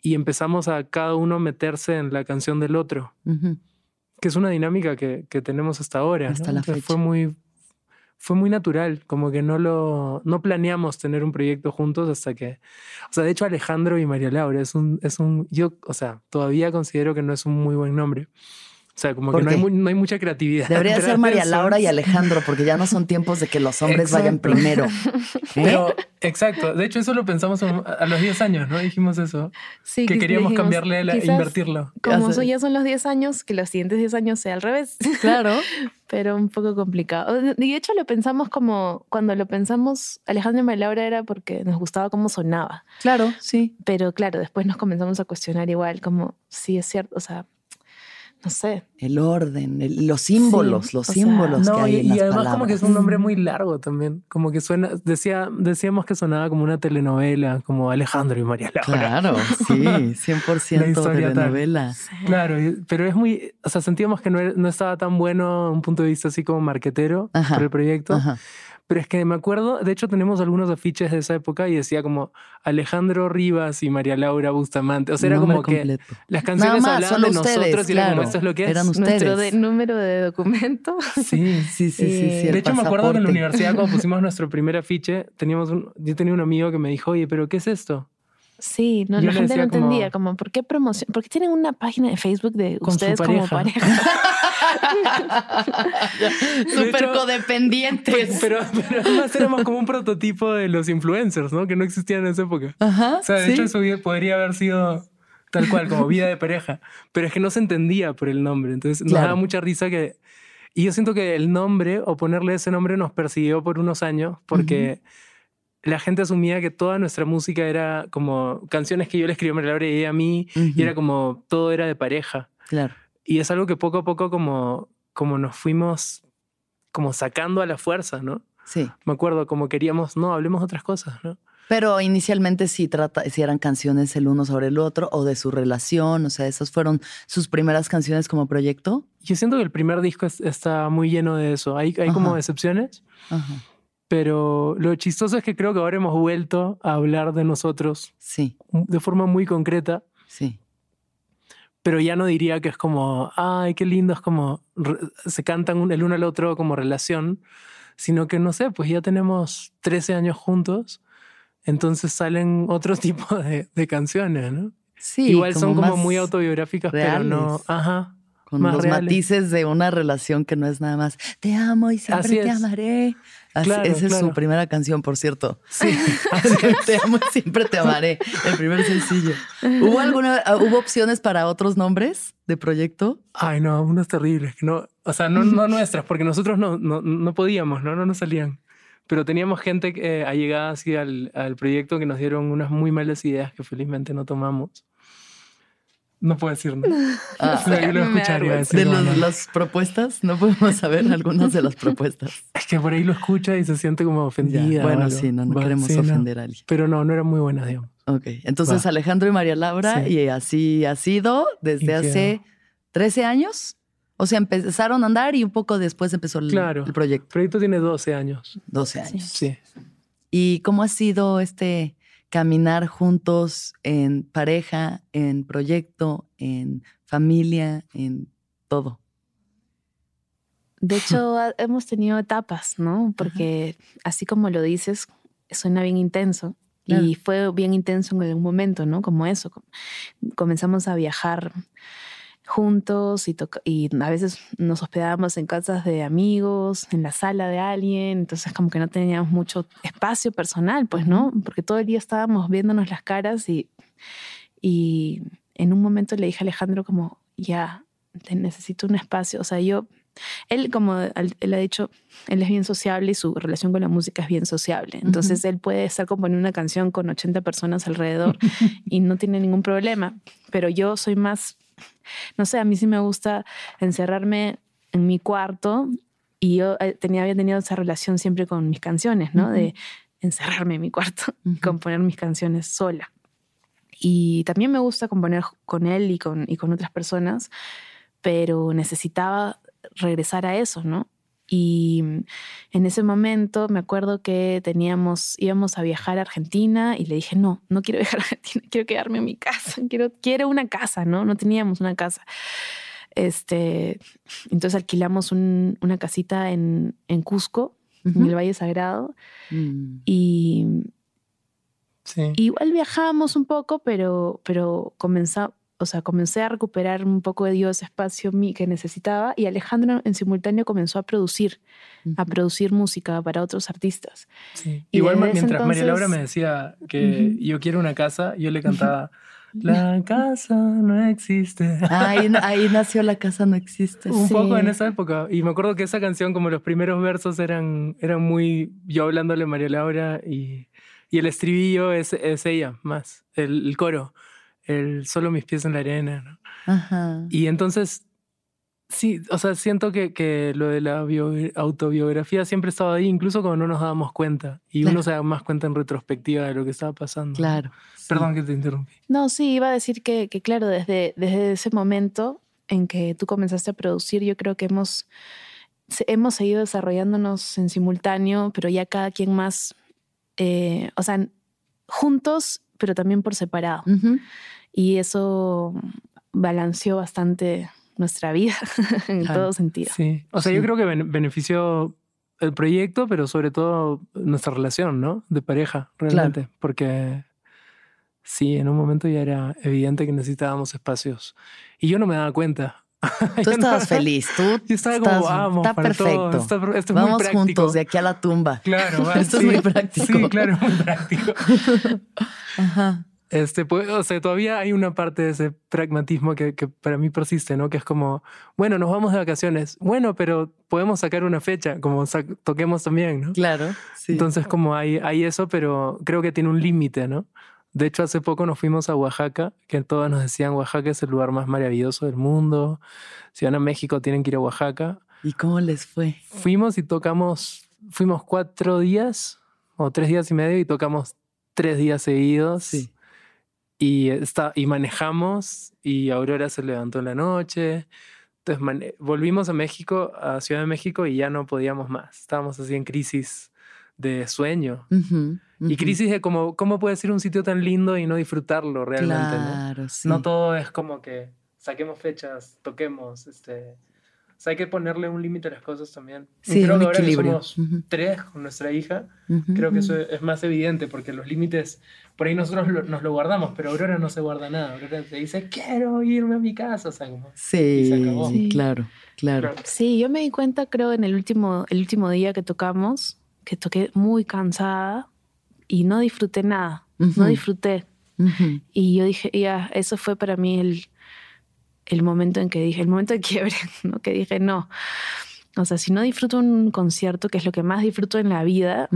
Y empezamos a cada uno meterse en la canción del otro, Ujú. Que es una dinámica que, que tenemos hasta ahora. ¿no? Hasta la Entonces, fecha. Fue muy, fue muy natural, como que no lo no planeamos tener un proyecto juntos hasta que, o sea, de hecho Alejandro y María Laura es un, es un, yo, o sea, todavía considero que no es un muy buen nombre. O sea, como ¿Por que no hay, no hay mucha creatividad. Debería <laughs> ser María. Laura y Alejandro, porque ya no son tiempos de que los hombres vayan primero. <laughs> Pero, exacto. De hecho, eso lo pensamos a los 10 años, ¿no? Dijimos eso. Sí, que queríamos dijimos, cambiarle, la, quizás invertirlo. Como Ya son- sé. ya son los 10 años, que los siguientes 10 años sea al revés. Claro. <laughs> pero un poco complicado. Y de hecho lo pensamos como, cuando lo pensamos, Alejandro y María Laura era porque nos gustaba cómo sonaba. Claro, sí. Pero claro, después nos comenzamos a cuestionar igual, como, sí es cierto, o sea, no sé. El orden, el- los símbolos, Sí, los o sea, símbolos que No, hay y, en y las además palabras. como que es un nombre muy largo también. Como que suena, decía, decíamos que sonaba como una telenovela, como Alejandro y María Laura. Claro, sí, 100% <laughs> La historia tal. telenovela. Claro, y- pero es muy, o sea, sentíamos que no, no estaba tan bueno un punto de vista así como marquetero Ajá, por el proyecto. Ajá. Pero es que me acuerdo, de hecho tenemos algunos afiches de esa época y decía como Alejandro Rivas y María Laura Bustamante. O sea, era como que las canciones más, hablaban solo de nosotros ustedes, y era como claro. esto es lo que es. Eran ustedes. Nuestro de- número de documento. <laughs> Sí. Sí, sí, sí, Eh, sí. de hecho, me acuerdo que en la universidad, cuando pusimos nuestro primer afiche, teníamos un, yo tenía un amigo que me dijo, oye, ¿pero qué es esto? Sí, no, Yo la gente no decía como- entendía, como, ¿por qué promoción? ¿Por qué tienen una página de Facebook de ustedes como pareja. pareja? <laughs> Súper codependientes. Pues, pero, pero además éramos como un prototipo de los influencers, ¿no? Que no existían en esa época. Ajá. O sea, de sí. hecho, eso podría haber sido tal cual, como vida de pareja. Pero es que no se entendía por el nombre. Entonces nos Claro. daba mucha risa que. Y yo siento que el nombre o ponerle ese nombre nos persiguió por unos años porque la gente asumía que toda nuestra música era como canciones que yo le escribí a María y a mí y Ujú. era como todo era de pareja. Claro. Y es algo que poco a poco como, como nos fuimos como sacando a la fuerza, ¿no? Sí. Me acuerdo como queríamos, no, hablemos otras cosas, ¿no? Pero inicialmente sí, trata, sí eran canciones el uno sobre el otro o de su relación. O sea, esas fueron sus primeras canciones como proyecto. Yo siento que el primer disco es- está muy lleno de eso. Hay, hay como excepciones, Ajá. Pero lo chistoso es que creo que ahora hemos vuelto a hablar de nosotros Sí, de forma muy concreta, sí. pero ya no diría que es como, ay, qué lindo, es como, se cantan el uno al otro como relación, sino que no sé, pues ya tenemos 13 años juntos, entonces salen otro <laughs> tipo de, de canciones, ¿no? Sí, igual son como muy autobiográficas, pero no, reales. ajá, Con más los reales. matices de una relación que no es nada más te amo y siempre Así te es. amaré. Claro, esa es su claro. primera canción, por cierto. sí, <laughs> te amo siempre te amaré. El primer sencillo. ¿Hubo alguna, hubo opciones para otros nombres de proyecto? Ay, no, unas terribles. No, o sea, no, no nuestras, porque nosotros no, no, no podíamos, ¿no? No nos salían. Pero teníamos gente eh, allegada así al, al proyecto que nos dieron unas muy malas ideas que felizmente no tomamos. No puedo decir nada. <laughs> Ah, Sí, yo lo escucharía. de decir, no, los- no. las propuestas, no podemos saber algunas de las propuestas. <laughs> Es que por ahí lo escucha y se siente como ofendida. Ya, Bueno, sí, no, no Va, queremos sí, no. ofender a alguien. Pero no, no eran muy buenas, digamos. Ok, entonces Va. Alejandro y María Laura, Sí. y así ha sido desde Y hace 13 años. O sea, empezaron a andar y un poco después empezó el, Claro. el proyecto. El proyecto tiene 12 años. 12 años. Sí. ¿Y cómo ha sido este caminar juntos en pareja, en proyecto, en familia, en todo? De hecho, hemos tenido etapas, ¿no? Porque así como lo dices, suena bien intenso. Claro. Y fue bien intenso en algún momento, ¿no? Como eso. com- Comenzamos a viajar juntos y, a veces nos hospedábamos en casas de amigos, en la sala de alguien, entonces como que no teníamos mucho espacio personal, pues, ¿no? Porque todo el día estábamos viéndonos las caras y, y en un momento le dije a Alejandro como, ya, te necesito un espacio, o sea, yo él, como él ha dicho, él es bien sociable y su relación con la música es bien sociable. Entonces él puede estar componiendo una canción con 80 personas alrededor y no tiene ningún problema. Pero yo soy más, <laughs> no sé, a mí sí me gusta encerrarme en mi cuarto y yo eh, tenía, había tenido esa relación siempre con mis canciones, ¿no? De encerrarme en mi cuarto <laughs> y componer mis canciones sola. Y también me gusta componer con él y con, y con otras personas, pero necesitaba regresar a eso, ¿no? Y en ese momento me acuerdo que teníamos, íbamos a viajar a Argentina y le dije, no, no quiero <laughs> viajar a Argentina, quiero quedarme en mi casa, <laughs> quiero, quiero una casa, ¿no? No teníamos una casa. Este, entonces alquilamos un- una casita en, en Cusco, en el Valle Sagrado, Mm. y Sí. Igual viajamos un poco, pero, pero comenzó, o sea, comencé a recuperar un poco de ese espacio que necesitaba y Alejandro en simultáneo comenzó a producir, a Ujú. producir música para otros artistas. Sí. Y Igual mientras María Laura me entonces- decía que Ujú. yo quiero una casa, yo le cantaba, la casa no existe. Ahí, <laughs> ahí nació La Casa No Existe. Un Sí. poco en esa época. Y me acuerdo que esa canción, como los primeros versos eran, eran muy yo hablándole a María Laura y, y el estribillo es, es ella más, el, el coro, el solo mis pies en la arena. ¿no? Ajá. Y entonces, sí, o sea, siento que, que lo de la bio- autobiografía siempre estaba ahí, incluso cuando no nos dábamos cuenta. Y Claro. uno se da más cuenta en retrospectiva de lo que estaba pasando. Claro. sí. Perdón que te interrumpí. No, sí, iba a decir que, que claro, desde, desde ese momento en que tú comenzaste a producir, yo creo que hemos, hemos seguido desarrollándonos en simultáneo, pero ya cada quien más, eh, o sea, juntos, pero también por separado. Y eso balanceó bastante nuestra vida <laughs> en Claro. todo sentido. Sí. O sea, Sí. yo creo que bene- benefició el proyecto, pero sobre todo nuestra relación, ¿no? De pareja, realmente. Porque sí, en un momento ya era evidente que necesitábamos espacios. Y yo no me daba cuenta. Tú estabas feliz. Tú Yo estaba estás- como, vamos, está perfecto. todo. Está- esto es muy Vamos práctico. juntos de aquí a la tumba. Claro, <laughs> va, Esto es sí. muy práctico. Sí, claro, muy práctico. <laughs> Ajá. Este, pues, o sea, todavía hay una parte de ese pragmatismo que, que para mí persiste, ¿no? Que es como, bueno, nos vamos de vacaciones. Bueno, pero podemos sacar una fecha, como toquemos también, ¿no? Claro. Sí. Entonces, como hay, hay eso, pero creo que tiene un límite, ¿no? De hecho, hace poco nos fuimos a Oaxaca, que todos nos decían Oaxaca es el lugar más maravilloso del mundo. Si van a México, tienen que ir a Oaxaca. ¿Y cómo les fue? Fuimos y tocamos, fuimos cuatro días o tres días y medio y tocamos tres días seguidos. Sí. Y, está, y manejamos y Aurora se levantó en la noche. Entonces volvimos a México, a Ciudad de México y ya no podíamos más. Estábamos así en crisis de sueño. Ujú, Y ujú. crisis de cómo, cómo puede ser un sitio tan lindo y no disfrutarlo realmente. ¿no? Claro, sí. No todo es como que saquemos fechas, toquemos, este, O sea, hay que ponerle un límite a las cosas también. Y Sí, creo un que ahora que somos Ujú. tres con nuestra hija, Ujú. creo que eso es más evidente porque los límites, por ahí nosotros lo- nos lo guardamos, pero Aurora no se guarda nada. Aurora te dice, quiero irme a mi casa. O sea, como, Y se Sí, acabó. Sí. claro, claro. Claro. Sí, yo me di cuenta, creo, en el último, el último día que tocamos, que toqué muy cansada y no disfruté nada. No disfruté. Ujú. Y yo dije, ya, eso fue para mí el, el momento en que dije, el momento de quiebre, <laughs> ¿no? Que dije, no. O sea, si no disfruto un concierto, que es lo que más disfruto en la vida,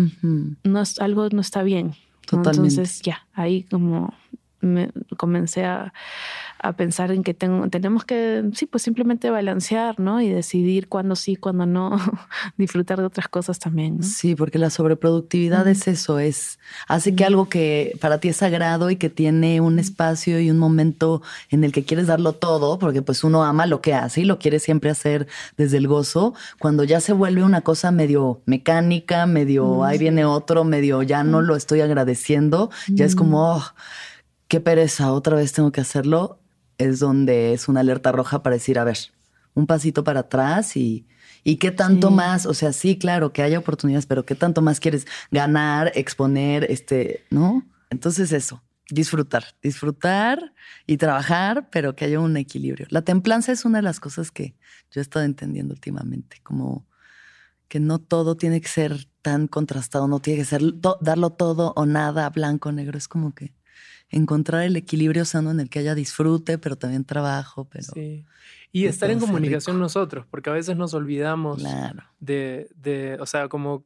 no es, algo no está bien. ¿no? Entonces, ya, ahí como me comencé a, a pensar en que tengo, tenemos que, sí, pues simplemente balancear, ¿no? Y decidir cuándo sí, cuándo no, <laughs> disfrutar de otras cosas también, ¿no? Sí, porque la sobreproductividad es eso, es hace que algo que para ti es sagrado y que tiene un espacio y un momento en el que quieres darlo todo, porque pues uno ama lo que hace y lo quiere siempre hacer desde el gozo, cuando ya se vuelve una cosa medio mecánica, medio ahí viene otro, medio ya no lo estoy agradeciendo, ya es como, oh, qué pereza, otra vez tengo que hacerlo, es donde es una alerta roja para decir, a ver, un pasito para atrás y, y qué tanto Sí. más, o sea, sí, claro, que haya oportunidades, pero qué tanto más quieres ganar, exponer, este, ¿no? Entonces eso, disfrutar, disfrutar y trabajar, pero que haya un equilibrio. La templanza es una de las cosas que yo he estado entendiendo últimamente, como que no todo tiene que ser tan contrastado, no tiene que ser to- darlo todo o nada, blanco, negro, es como que encontrar el equilibrio sano en el que haya disfrute, pero también trabajo, pero Sí. Y estar en comunicación rico. nosotros, porque a veces nos olvidamos claro. de, de, o sea, como,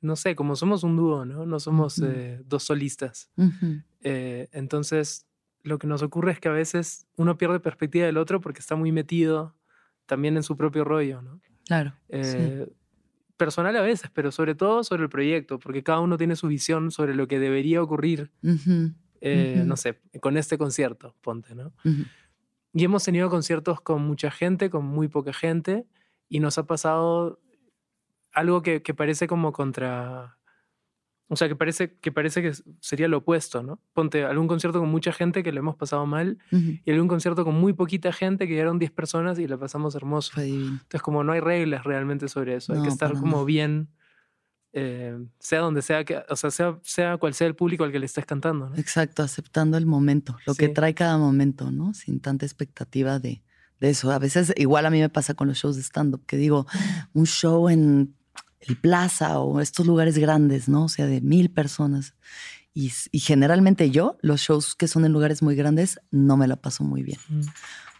no sé, como somos un dúo, ¿no? No somos Ujú. eh, dos solistas. Ujú. Eh, entonces, lo que nos ocurre es que a veces uno pierde perspectiva del otro porque está muy metido también en su propio rollo, ¿no? Claro. Eh, Personal a veces, pero sobre todo sobre el proyecto, porque cada uno tiene su visión sobre lo que debería ocurrir, Ujú, eh, no sé, con este concierto, ponte, ¿no? Y hemos tenido conciertos con mucha gente, con muy poca gente, y nos ha pasado algo que, que parece como contra... O sea, que parece, que parece que sería lo opuesto, ¿no? Ponte algún concierto con mucha gente que lo hemos pasado mal Ujú. y algún concierto con muy poquita gente que llegaron 10 personas y la pasamos hermoso. Fue. Entonces, como no hay reglas realmente sobre eso, hay que estar como bien, eh, sea donde sea, que, o sea, sea, sea cual sea el público al que le estés cantando, ¿no? Exacto, aceptando el momento, lo que trae cada momento, ¿no? Sin tanta expectativa de, de eso. A veces, igual a mí me pasa con los shows de stand-up, que digo, un show en el Plaza o estos lugares grandes, ¿no? O sea, de mil personas. Y, y generalmente yo, los shows que son en lugares muy grandes, no me la paso muy bien. Mm.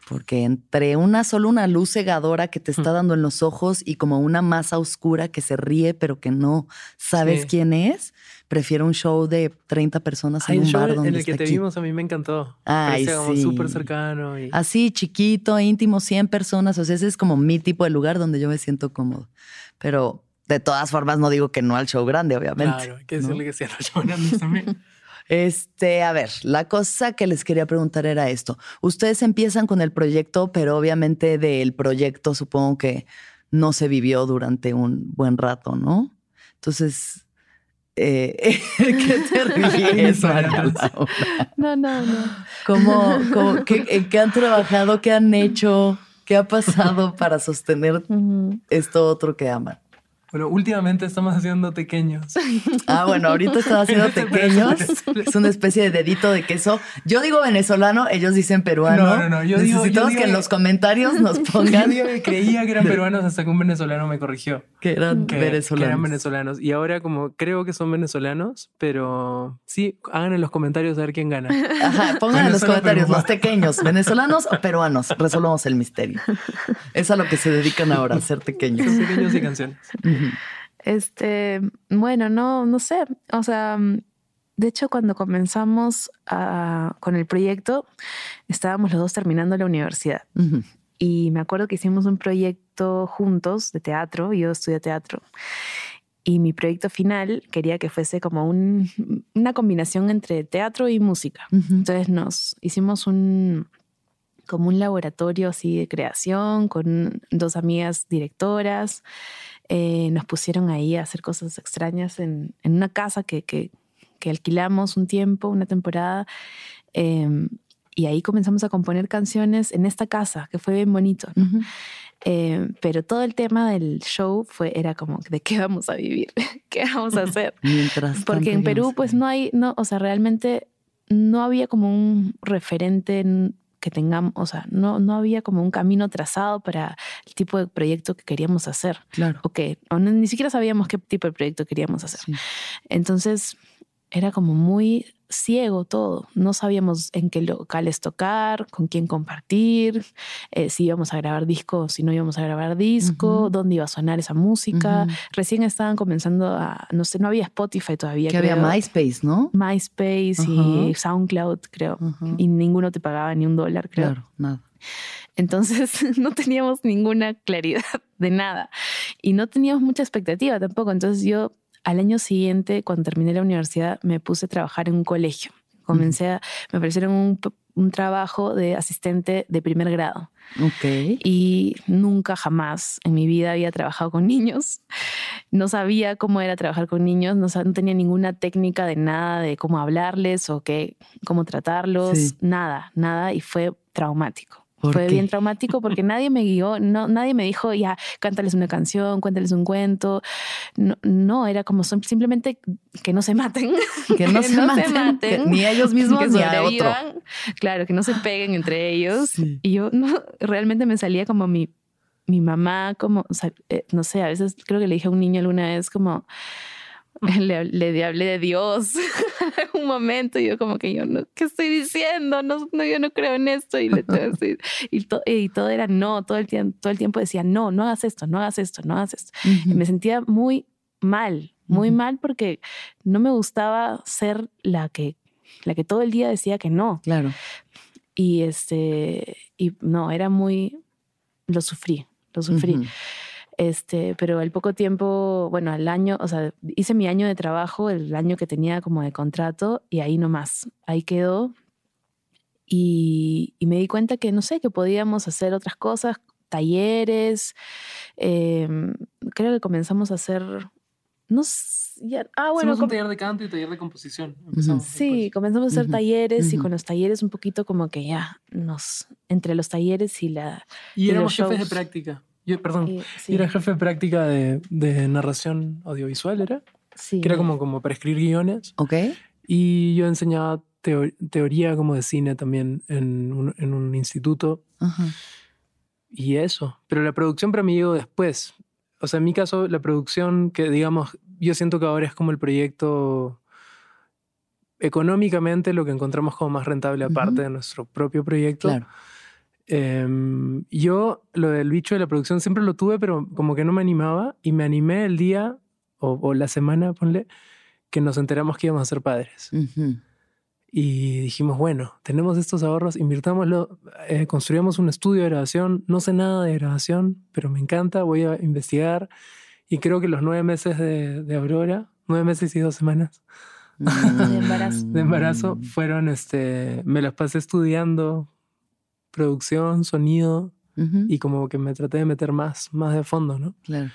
Porque entre una solo una luz cegadora que te está dando en los ojos y como una masa oscura que se ríe pero que no sabes Sí. quién es, prefiero un show de 30 personas Ay, en un show bar en donde el que te aquí. vimos a mí me encantó. Ay, Parecía sí. súper cercano. Y... Así, chiquito, íntimo, 100 personas. O sea, ese es como mi tipo de lugar donde yo me siento cómodo. Pero de todas formas, no digo que no al show grande, obviamente. Claro, hay que ¿no? decirle que sí a los shows grandes también. Este, a ver, la cosa que les quería preguntar era esto. Ustedes empiezan con el proyecto, pero obviamente del proyecto supongo que no se vivió durante un buen rato, ¿no? Entonces, eh, <laughs> ¿qué te ríes, <laughs> María Laura? No, no, no. ¿Cómo, cómo- qué, ¿En qué han trabajado? ¿Qué han hecho? ¿Qué ha pasado para sostener esto otro que aman? Bueno, últimamente estamos haciendo pequeños. <laughs> Ah, bueno, ahorita estaba haciendo <laughs> pequeños. Es una especie de dedito de queso. Yo digo venezolano, ellos dicen peruano. No, no, no, yo digo- Necesitamos yo digo que en los comentarios nos <laughs> Yo pongan digo que creía que eran peruanos hasta que un venezolano me corrigió. Que eran Que, venezolanos. que eran venezolanos. Y ahora como creo que son venezolanos, pero sí, hagan en los comentarios a ver quién gana. <laughs> Ajá, pongan en los comentarios Perú. los pequeños, venezolanos o peruanos. Resolvamos el misterio. Es a lo que se dedican ahora, a ser pequeños. Son pequeños y canciones. Ujú. Este, bueno, no, no sé. O sea, mm, de hecho, cuando comenzamos a- con el proyecto, estábamos los dos terminando la universidad. Ujú. Y me acuerdo que hicimos un proyecto juntos de teatro. Yo estudié teatro. Y mi proyecto final quería que fuese como un- una combinación entre teatro y música. Entonces nos hicimos un como un laboratorio así de creación con dos amigas directoras. Eh, nos pusieron ahí a hacer cosas extrañas en, en una casa que, que- que alquilamos un tiempo, una temporada. Eh, y ahí comenzamos a componer canciones en esta casa, que fue bien bonito. ¿no? Ujú. Eh, pero todo el tema del show fue, era como, ¿de qué vamos a vivir? <laughs> ¿Qué vamos a hacer? <laughs> Mientras Porque en Perú, pues no hay, no, o sea, realmente no había como un referente en- que tengamos, o sea, no, no había como un camino trazado para el tipo de proyecto que queríamos hacer. Claro. O que o ni siquiera sabíamos qué tipo de proyecto queríamos hacer. Sí. Entonces era como muy ciego todo. No sabíamos en qué locales tocar, con quién compartir, eh, si íbamos a grabar disco, si no íbamos a grabar disco, Ujú. dónde iba a sonar esa música. Ujú. Recién estaban comenzando a, no sé, no había Spotify todavía. Que había creo. MySpace, ¿no? MySpace y Ajá. SoundCloud, creo. Y ninguno te pagaba ni un dólar, creo. Claro, nada. Entonces <laughs> no teníamos ninguna claridad de nada y no teníamos mucha expectativa tampoco. Entonces yo al año siguiente, cuando terminé la universidad, me puse a trabajar en un colegio. Comencé a, me ofrecieron un, trabajo de asistente de primer grado Ok. y nunca jamás en mi vida había trabajado con niños. No sabía cómo era trabajar con niños, no, tenía ninguna técnica de nada, de cómo hablarles o qué, cómo tratarlos, Sí. nada, nada, y fue traumático. ¿Por Fue qué? bien traumático porque <laughs> nadie me guió, no, nadie me dijo, ya, cántales una canción, cuéntales un cuento. No, no, era como son- simplemente que no se maten. Que no <laughs> se maten, que ni ellos <laughs> mismos que ni a otro. Claro, que no se peguen entre ellos. Sí. Y yo no, realmente me salía como mi, mi mamá, como, o sea, eh, no sé, a veces creo que le dije a un niño alguna vez como, <laughs> le, le hablé de Dios <laughs> un momento y yo como que yo no, ¿qué estoy diciendo? No, no yo no creo en esto y, le <laughs> tengo que decir- y, to- y todo era no, todo el, tiempo, todo el tiempo decía no, no hagas esto, no hagas esto, no hagas esto. Y Ujú. me sentía muy mal, muy mal porque no me gustaba ser la que, la que todo el día decía que no. Claro. Y este, y no, era muy, lo sufrí, lo sufrí. Este, pero al poco tiempo, bueno, al año, o sea, hice mi año de trabajo, el año que tenía como de contrato, y ahí nomás, ahí quedó. Y, y me di cuenta que, no sé, que podíamos hacer otras cosas, talleres. em, creo que comenzamos a hacer, no sé, ya- ah, bueno, Hicimos un taller de canto y taller de composición. Empezamos Sí, después. comenzamos a hacer Ujú, talleres y ujú. con los talleres un poquito como que ya nos, entre los talleres y la... Y y éramos los jefes de shows. práctica. Yo, perdón, y- yo sí, era jefe de práctica de, de narración audiovisual, ¿era? sí. Que era como, como para escribir guiones. Ok. Y yo enseñaba teo- teoría como de cine también en un, en un instituto. Ajá. Y eso. Pero la producción para mí llegó después. O sea, en mi caso, la producción que, digamos, yo siento que ahora es como el proyecto económicamente lo que encontramos como más rentable aparte Ujú. de nuestro propio proyecto. Claro. Em, yo lo del bicho de la producción siempre lo tuve, pero como que no me animaba y me animé el día o, o la semana, ponle, que nos enteramos que íbamos a ser padres. Ujú. Y dijimos, bueno, tenemos estos ahorros, invirtámoslo, eh, construyamos un estudio de grabación. No sé nada de grabación, pero me encanta, voy a investigar. Y creo que los nueve meses de, de Aurora, nueve meses y dos semanas <laughs> De embarazo. de embarazo, Mm. fueron, este, me las pasé estudiando producción, sonido, y como que me traté de meter más, más de fondo, ¿no? Claro.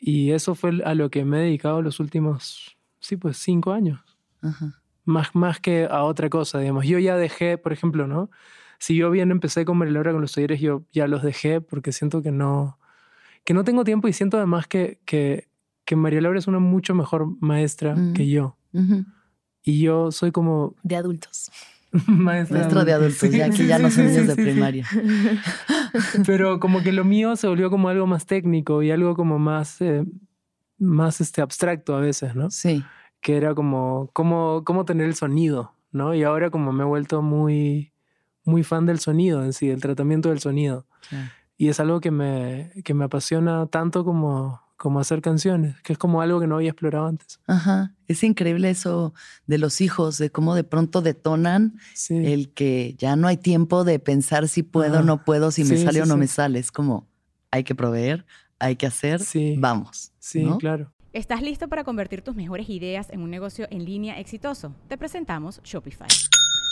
Y eso fue a lo que me he dedicado los últimos, sí, pues cinco años. Ajá. Más, más que a otra cosa, digamos. Yo ya dejé, por ejemplo, ¿no? Si yo bien empecé con María Laura con los talleres, yo ya los dejé porque siento que no, que no tengo tiempo y siento además que, que, que María Laura es una mucho mejor maestra que yo. Ujú. Y yo soy como De adultos. <laughs> maestra. Maestro de adultos, Sí, ya aquí sí, ya sí, no son sí, niños sí, de sí, sí. primaria. <laughs> Pero como que lo mío se volvió como algo más técnico y algo como más, eh, más este, abstracto a veces, ¿no? Sí. Que era como cómo, cómo tener el sonido, ¿no? Y ahora como me he vuelto muy, muy fan del sonido en sí, del tratamiento del sonido. claro. Y es algo que me, que me apasiona tanto como, como hacer canciones, que es como algo que no había explorado antes. Ajá. Es increíble eso de los hijos, de cómo de pronto detonan Sí. el que ya no hay tiempo de pensar si puedo o Ajá. no puedo, si me Sí, sale sí, o no sí. me sale. Es como, hay que proveer, hay que hacer, Sí. vamos. sí, ¿no? claro. ¿Estás listo para convertir tus mejores ideas en un negocio en línea exitoso? Te presentamos Shopify.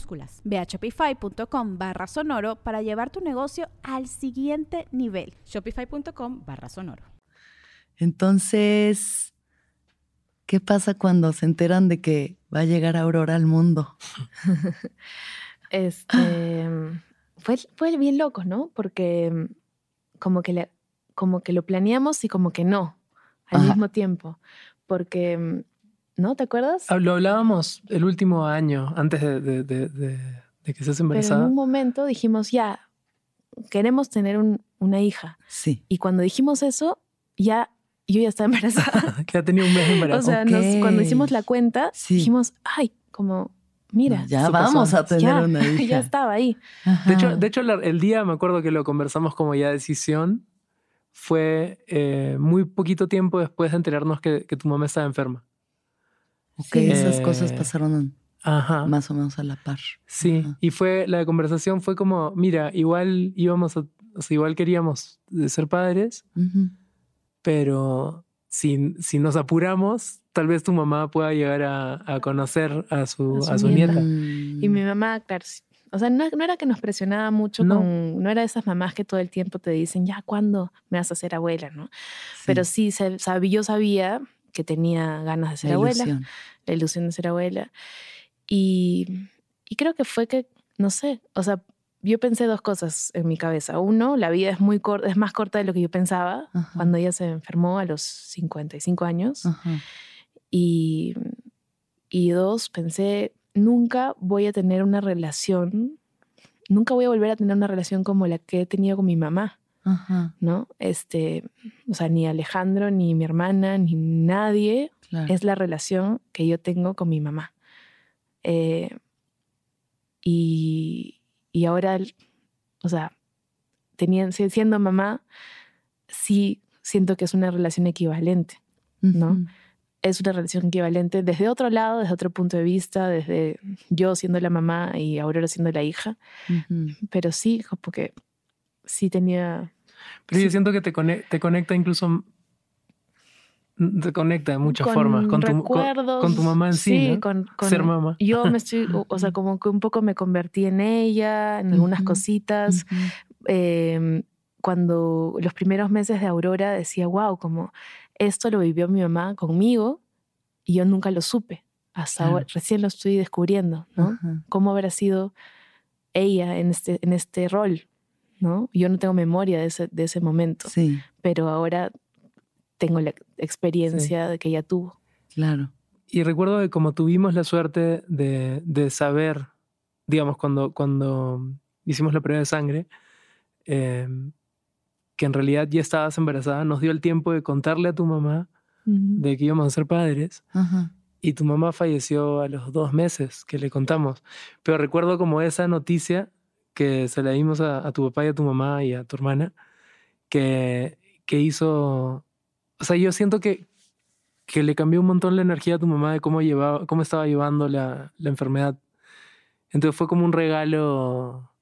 minúsculas. Ve a shopify.com barra sonoro para llevar tu negocio al siguiente nivel. Shopify.com barra sonoro. Entonces, ¿qué pasa cuando se enteran de que va a llegar Aurora al mundo? <laughs> este fue, fue bien loco, ¿no? Porque como que, le, como que lo planeamos y como que no, al mismo tiempo. Porque ¿no? ¿Te acuerdas? Ah, lo hablábamos el último año, antes de, que seas embarazada. Pero en un momento dijimos, ya, queremos tener una hija. Sí. Y cuando dijimos eso, ya yo ya estaba embarazada. que <laughs> ya tenía un mes de embarazo. O sea, cuando hicimos la cuenta, dijimos, ay, como, mira. Ya vamos a tener una <laughs> hija. Ya estaba ahí. De hecho, de hecho, el día, me acuerdo que lo conversamos como ya decisión, fue eh, muy poquito tiempo después de enterarnos que tu mamá estaba enferma. Ok, esas cosas pasaron más o menos a la par. Sí, y fue, la conversación fue como, mira, igual íbamos a, o sea, igual queríamos ser padres, pero si, si nos apuramos, tal vez tu mamá pueda llegar a, conocer a su, a su, nieta. Y mi mamá, claro, o sea, no, era que nos presionaba mucho, no. Con, no era de esas mamás que todo el tiempo te dicen, ya, ¿cuándo me vas a ser abuela? ¿no? Pero sí, yo sabía que tenía ganas de ser abuela, la ilusión de ser abuela. Y, y, creo que fue que, no sé, o sea, yo pensé dos cosas en mi cabeza. Uno, la vida es, muy corta, es más corta de lo que yo pensaba cuando ella se enfermó a los 55 años. Y, y dos, pensé, nunca voy a tener una relación, nunca voy a volver a tener una relación como la que he tenido con mi mamá. ¿No? Este, o sea, ni Alejandro, ni mi hermana, ni nadie es la relación que yo tengo con mi mamá. Eh, y, y, ahora, o sea, teniendo, siendo mamá, sí siento que es una relación equivalente, ¿no? Es una relación equivalente desde otro lado, desde otro punto de vista, desde yo siendo la mamá y Aurora siendo la hija. Pero sí, porque sí tenía... Pero yo siento que te, te conecta incluso te conecta de muchas formas con tu, con, tu mamá en sí, con, ser mamá. Yo me <laughs> estoy, o sea, como que un poco me convertí en ella, en algunas cositas. Em, cuando los primeros meses de Aurora decía, wow, como esto lo vivió mi mamá conmigo y yo nunca lo supe. Hasta ahora, recién lo estoy descubriendo, ¿no? ¿Cómo habrá sido ella en este, en este rol? ¿No? Yo no tengo memoria de ese, de ese momento, sí. pero ahora tengo la experiencia de que ella tuvo. Claro. Y recuerdo que como tuvimos la suerte de, de saber, digamos, cuando, cuando hicimos la prueba de sangre, em, que en realidad ya estabas embarazada, nos dio el tiempo de contarle a tu mamá de que íbamos a ser padres. Y tu mamá falleció a los dos meses que le contamos. Pero recuerdo como esa noticia que se la dimos a, tu papá y a tu mamá y a tu hermana, que, que hizo, o sea, yo siento que, que le cambió un montón la energía a tu mamá de cómo, llevaba, cómo estaba llevando la, la enfermedad. Entonces fue como un regalo.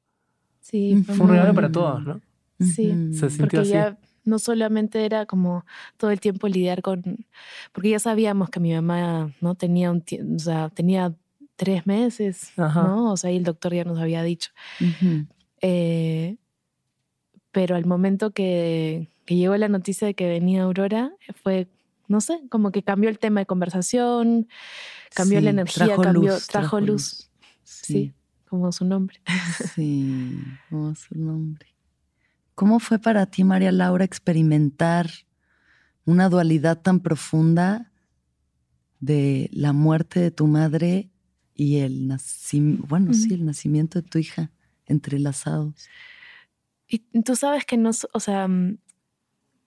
Sí, fue un regalo para todos, ¿no? Sí, Se sintió porque ya no solamente era como todo el tiempo lidiar con, porque ya sabíamos que mi mamá no tenía un, o sea, tenía tres meses, ¿no? O sea, el doctor ya nos había dicho. Eh, pero al momento que, llegó la noticia de que venía Aurora, fue, no sé, como que cambió el tema de conversación, cambió la energía, trajo cambió, luz, trajo, luz. Sí. como su nombre. Sí, como su nombre. ¿Cómo fue para ti, María Laura, experimentar una dualidad tan profunda de la muerte de tu madre y el nacimiento, bueno, sí, el nacimiento de tu hija entrelazados. Y tú sabes que no, o sea, mm,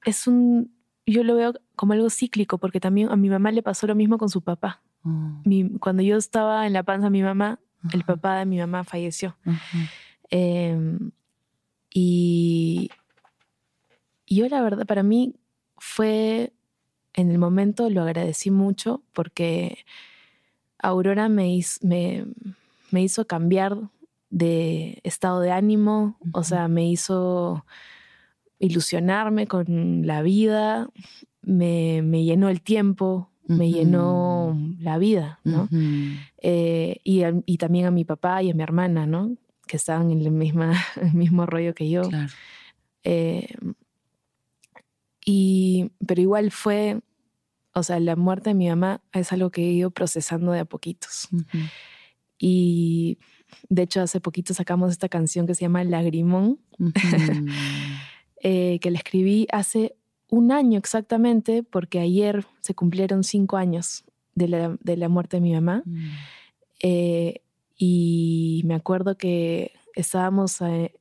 es un, yo lo veo como algo cíclico, porque también a mi mamá le pasó lo mismo con su papá. Oh. cuando yo estaba en la panza de mi mamá, el papá de mi mamá falleció. Em, y yo la verdad, para mí fue, en el momento lo agradecí mucho porque Aurora me hizo, me, me hizo cambiar de estado de ánimo, o sea, me hizo ilusionarme con la vida, me, me llenó el tiempo, me llenó la vida, ¿no? Eh, y, y, también a mi papá y a mi hermana, ¿no? Que estaban en el, misma, <laughs> el mismo rollo que yo. Claro. Eh, y, pero igual fue, o sea, la muerte de mi mamá es algo que he ido procesando de a poquitos. Y de hecho, hace poquito sacamos esta canción que se llama Lagrimón, <laughs> eh, que la escribí hace un año exactamente, porque ayer se cumplieron cinco años de la, de la muerte de mi mamá. Mm. Eh, y me acuerdo que estábamos, eh,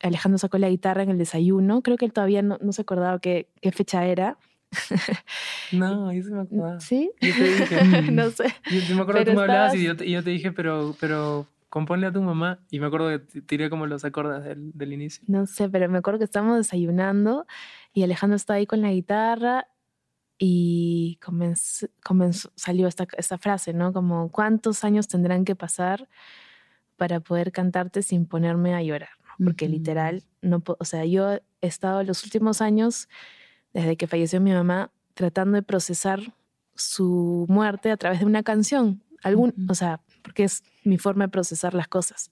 Alejandro sacó la guitarra en el desayuno, creo que él todavía no, no se acordaba qué, qué fecha era. <laughs> no, yo se me acordaba. ¿Sí? Yo te dije. <laughs> no sé. Yo, me acuerdo que tú me hablabas y yo, te, y yo te dije, pero, pero componle a tu mamá. Y me acuerdo que tiré como los acordes del, del, inicio. No sé, pero me acuerdo que estábamos desayunando y Alejandro estaba ahí con la guitarra y comenzó, comenzó, salió esta, esta frase, ¿no? Como, ¿cuántos años tendrán que pasar para poder cantarte sin ponerme a llorar? Porque literal, no, o sea, yo he estado los últimos años, desde que falleció mi mamá, tratando de procesar su muerte a través de una canción. Algún, O sea, porque es mi forma de procesar las cosas.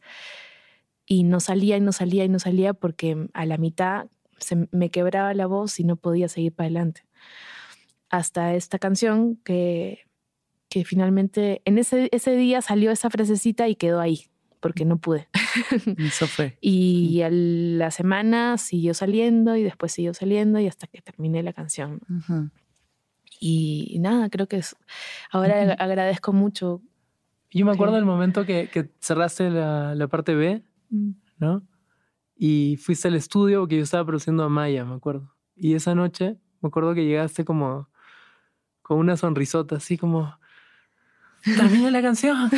Y no salía y no salía y no salía porque a la mitad se me quebraba la voz y no podía seguir para adelante. Hasta esta canción que, que finalmente en ese, ese día salió esa frasecita y quedó ahí, porque no pude. <laughs> Eso fue. y a la semana siguió saliendo y después siguió saliendo y hasta que terminé la canción. y, nada, creo que es, ahora agradezco mucho. Yo me acuerdo del momento que, que cerraste la, la, parte B, mm. ¿no? Y fuiste al estudio porque yo estaba produciendo a Maya, me acuerdo. Y esa noche, me acuerdo que llegaste como con una sonrisota, así como, termina la canción.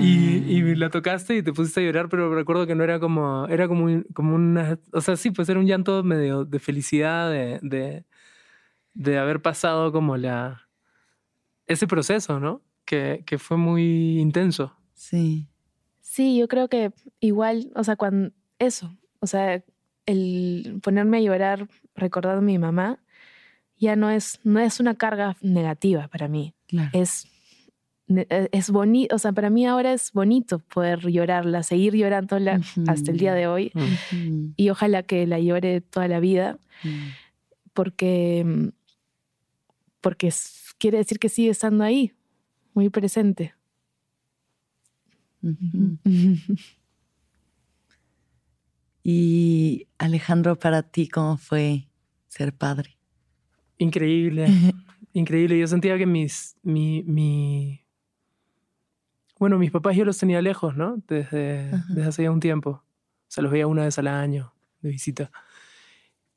y, y, la tocaste y te pusiste a llorar, pero recuerdo que no era como, era como, como una, o sea, sí, pues era un llanto medio de felicidad, de, de, de haber pasado como la, ese proceso, ¿no? Que, que fue muy intenso. Sí. Sí, yo creo que igual, o sea, cuando eso, o sea, el ponerme a llorar recordando a mi mamá ya no es, no es una carga negativa para mí. Es, e, es bonito, o sea, para mí ahora es bonito poder llorarla, seguir llorándola hasta el día de hoy y ojalá que la llore toda la vida porque, porque quiere decir que sigue estando ahí, muy presente. Y Alejandro, para ti, ¿cómo fue ser padre? Increíble, <laughs> increíble. Yo sentía que mis, mi, mi, bueno, mis papás yo los tenía lejos, ¿no? Desde, desde hace ya un tiempo. O sea, los veía una vez al año de visita.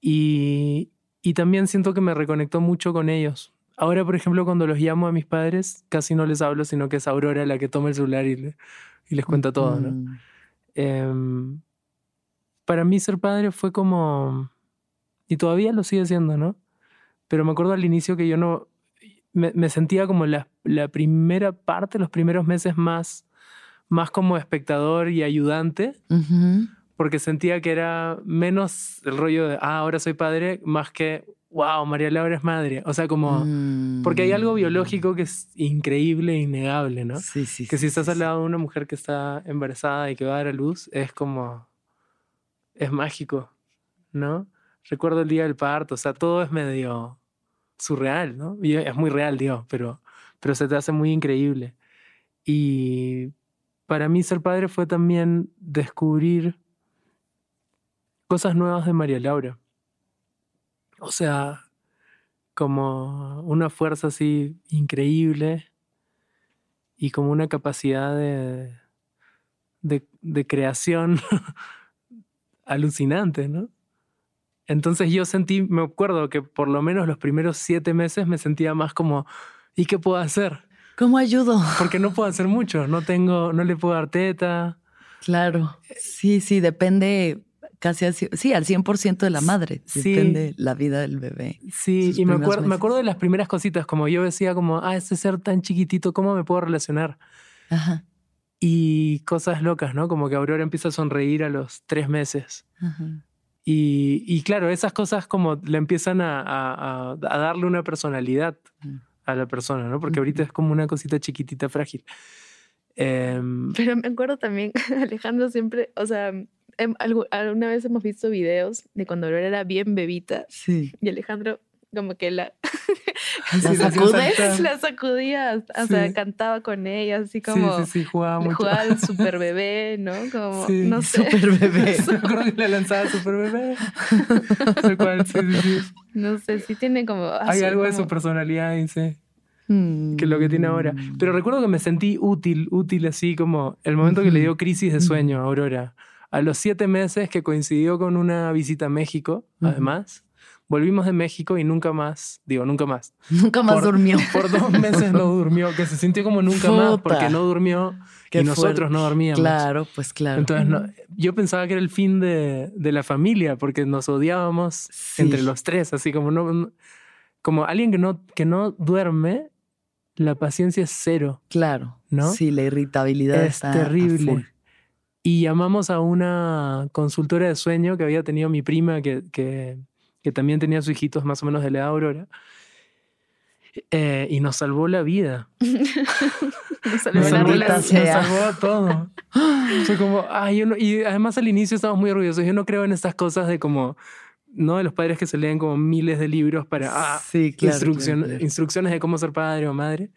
Y, y también siento que me reconectó mucho con ellos. Ahora, por ejemplo, cuando los llamo a mis padres, casi no les hablo, sino que es Aurora la que toma el celular y, y les cuenta todo, ¿no? Eh, para mí ser padre fue como, y todavía lo sigue siendo, ¿no? Pero me acuerdo al inicio que yo no, me, sentía como la, la, primera parte, los primeros meses más, más como espectador y ayudante, porque sentía que era menos el rollo de, ah, ahora soy padre, más que, wow, María Laura es madre. O sea, como, porque hay algo biológico que es increíble e innegable, ¿no? Sí, sí. Que si estás al lado de una mujer que está embarazada y que va a dar a luz, es como es mágico, ¿no? Recuerdo el día del parto, o sea, todo es medio surreal, ¿no? Es muy real, Dios, pero, pero se te hace muy increíble. Y para mí ser padre fue también descubrir cosas nuevas de María Laura. O sea, como una fuerza así increíble y como una capacidad de, de, de creación <laughs> alucinante, ¿no? Entonces yo sentí, me acuerdo que por lo menos los primeros siete meses me sentía más como, ¿y qué puedo hacer? ¿Cómo ayudo? Porque no puedo hacer mucho, no tengo, no le puedo dar teta. Claro. Sí, sí, depende casi al, sí, al 100% de la madre. Sí. Depende la vida del bebé. Sí, y me acuerdo, me acuerdo de las primeras cositas, como yo decía como, ah, este ser tan chiquitito, ¿cómo me puedo relacionar? Ajá. Y cosas locas, ¿no? Como que Aurora empieza a sonreír a los tres meses. Ajá. Y, y claro, esas cosas como le empiezan a, a- a- a darle una personalidad Mm. a la persona, ¿no? Porque ahorita es como una cosita chiquitita, frágil. Em, Pero me acuerdo también, <laughs> Alejandro siempre, o sea, em, algu- alguna vez hemos visto videos de cuando Aurora era bien bebita Sí. y Alejandro como que la, <laughs> ¿La sí, la hacía sacudes? la sacudía, o sea, Sí. cantaba con ella, así como <laughs> sí, sí, sí, jugaba mucho. jugaba al super bebé, ¿no? Como, no sé, Super bebé. Le lanzaba super bebé. No sé, sí tiene como... ah, Hay algo de su como- personalidad sí. Mm. que lo que tiene ahora. Pero recuerdo que me sentí útil, útil así como el momento que le dio crisis de sueño a Aurora. A los siete meses que coincidió con una visita a México, además, volvimos de México y nunca más, digo, nunca más. Nunca más Por- durmió. <laughs> Por dos meses no durmió, que se sintió como nunca más porque no durmió Qué y nosotros fuerte. no dormíamos. Claro, pues claro. Entonces, no- yo pensaba que era el fin de, de la familia porque nos odiábamos Sí. entre los tres, así como no, como alguien que no, que no duerme, la paciencia es cero, claro. ¿no? Sí, la irritabilidad es está a full. terrible. Y llamamos a una consultora de sueño que había tenido mi prima, que, que, que también tenía sus hijitos más o menos de la edad Aurora. Eh, y nos salvó la vida. <laughs> nos salvó Nos la salvó, la- nos salvó todo. Fue como, ay, yo no- y además al inicio estábamos muy orgullosos. Yo no creo en estas cosas de como, no de los padres que se leen como miles de libros para ah, sí, claro, instrucción- claro, claro. instrucciones de cómo ser padre o madre.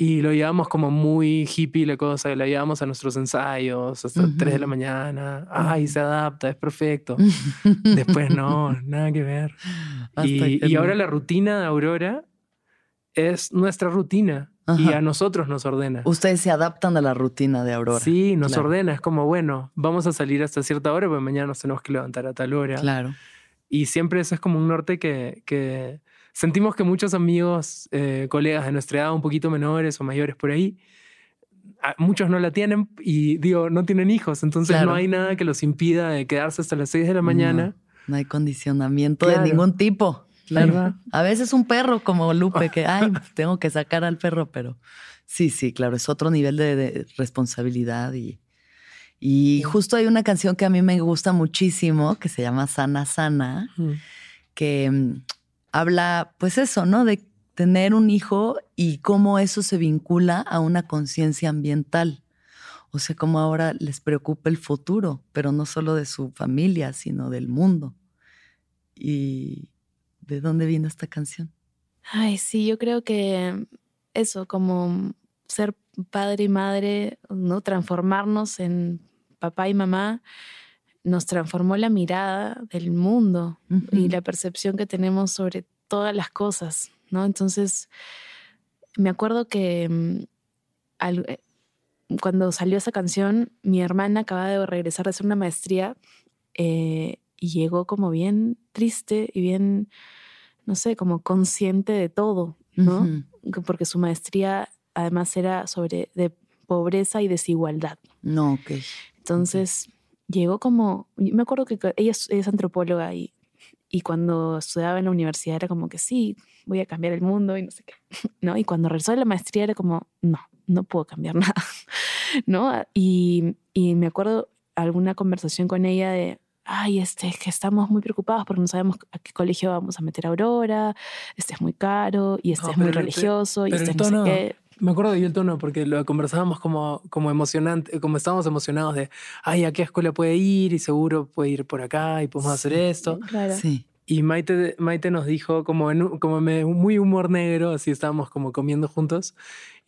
Y lo llevamos como muy hippie la cosa, la llevamos a nuestros ensayos hasta Ujú. 3 de la mañana. Ay, se adapta, es perfecto. <laughs> Después no, nada que ver. Y, y ahora la rutina de Aurora es nuestra rutina y Ajá. a nosotros nos ordena. Ustedes se adaptan a la rutina de Aurora. Sí, nos claro. ordena. Es como, bueno, vamos a salir hasta cierta hora, pero mañana nos tenemos que levantar a tal hora. Claro. Y siempre eso es como un norte que, que sentimos que muchos amigos, eh, colegas de nuestra edad, un poquito menores o mayores por ahí, a- muchos no la tienen y digo, no tienen hijos, entonces Claro. no hay nada que los impida de quedarse hasta las 6 de la mañana. No hay condicionamiento Claro. de ningún tipo. Claro. A veces un perro como Lupe, <laughs> que, ay, tengo que sacar al perro, pero sí, sí, claro, es otro nivel de, de responsabilidad. Y, y justo hay una canción que a mí me gusta muchísimo, que se llama Sana Sana, Mm. que mm, habla, pues eso, ¿no? De tener un hijo y cómo eso se vincula a una conciencia ambiental. O sea, cómo ahora les preocupa el futuro, pero no solo de su familia, sino del mundo. ¿Y de dónde vino esta canción? Ay, sí, yo creo que eso, como ser padre y madre, ¿no? Transformarnos en papá y mamá, nos transformó la mirada del mundo y la percepción que tenemos sobre todas las cosas, ¿no? Entonces, me acuerdo que mm, al- eh, cuando salió esa canción, mi hermana acababa de regresar de hacer una maestría eh, y llegó como bien triste y bien, no sé, como consciente de todo, ¿no? Porque su maestría además era sobre de pobreza y desigualdad. No, ok. Entonces llegó como, me acuerdo que ella es, es antropóloga y, y cuando estudiaba en la universidad era como que sí, voy a cambiar el mundo y no sé qué, <laughs> ¿no? Y cuando regresó de la maestría era como, no, no puedo cambiar <laughs> nada, ¿no? Y, y me acuerdo alguna conversación con ella de, ay, este, es que estamos muy preocupados porque no sabemos a qué colegio vamos a meter a Aurora, este es muy caro y este No, es muy el- religioso y este no sé qué. Me acuerdo de el tono porque lo conversábamos como, como emocionante, como estábamos emocionados de, ay, ¿a qué escuela puede ir? Y seguro puede ir por acá y podemos hacer esto. Claro. Sí. Y Maite, Maite nos dijo, como, en como me- muy humor negro, así estábamos como comiendo juntos,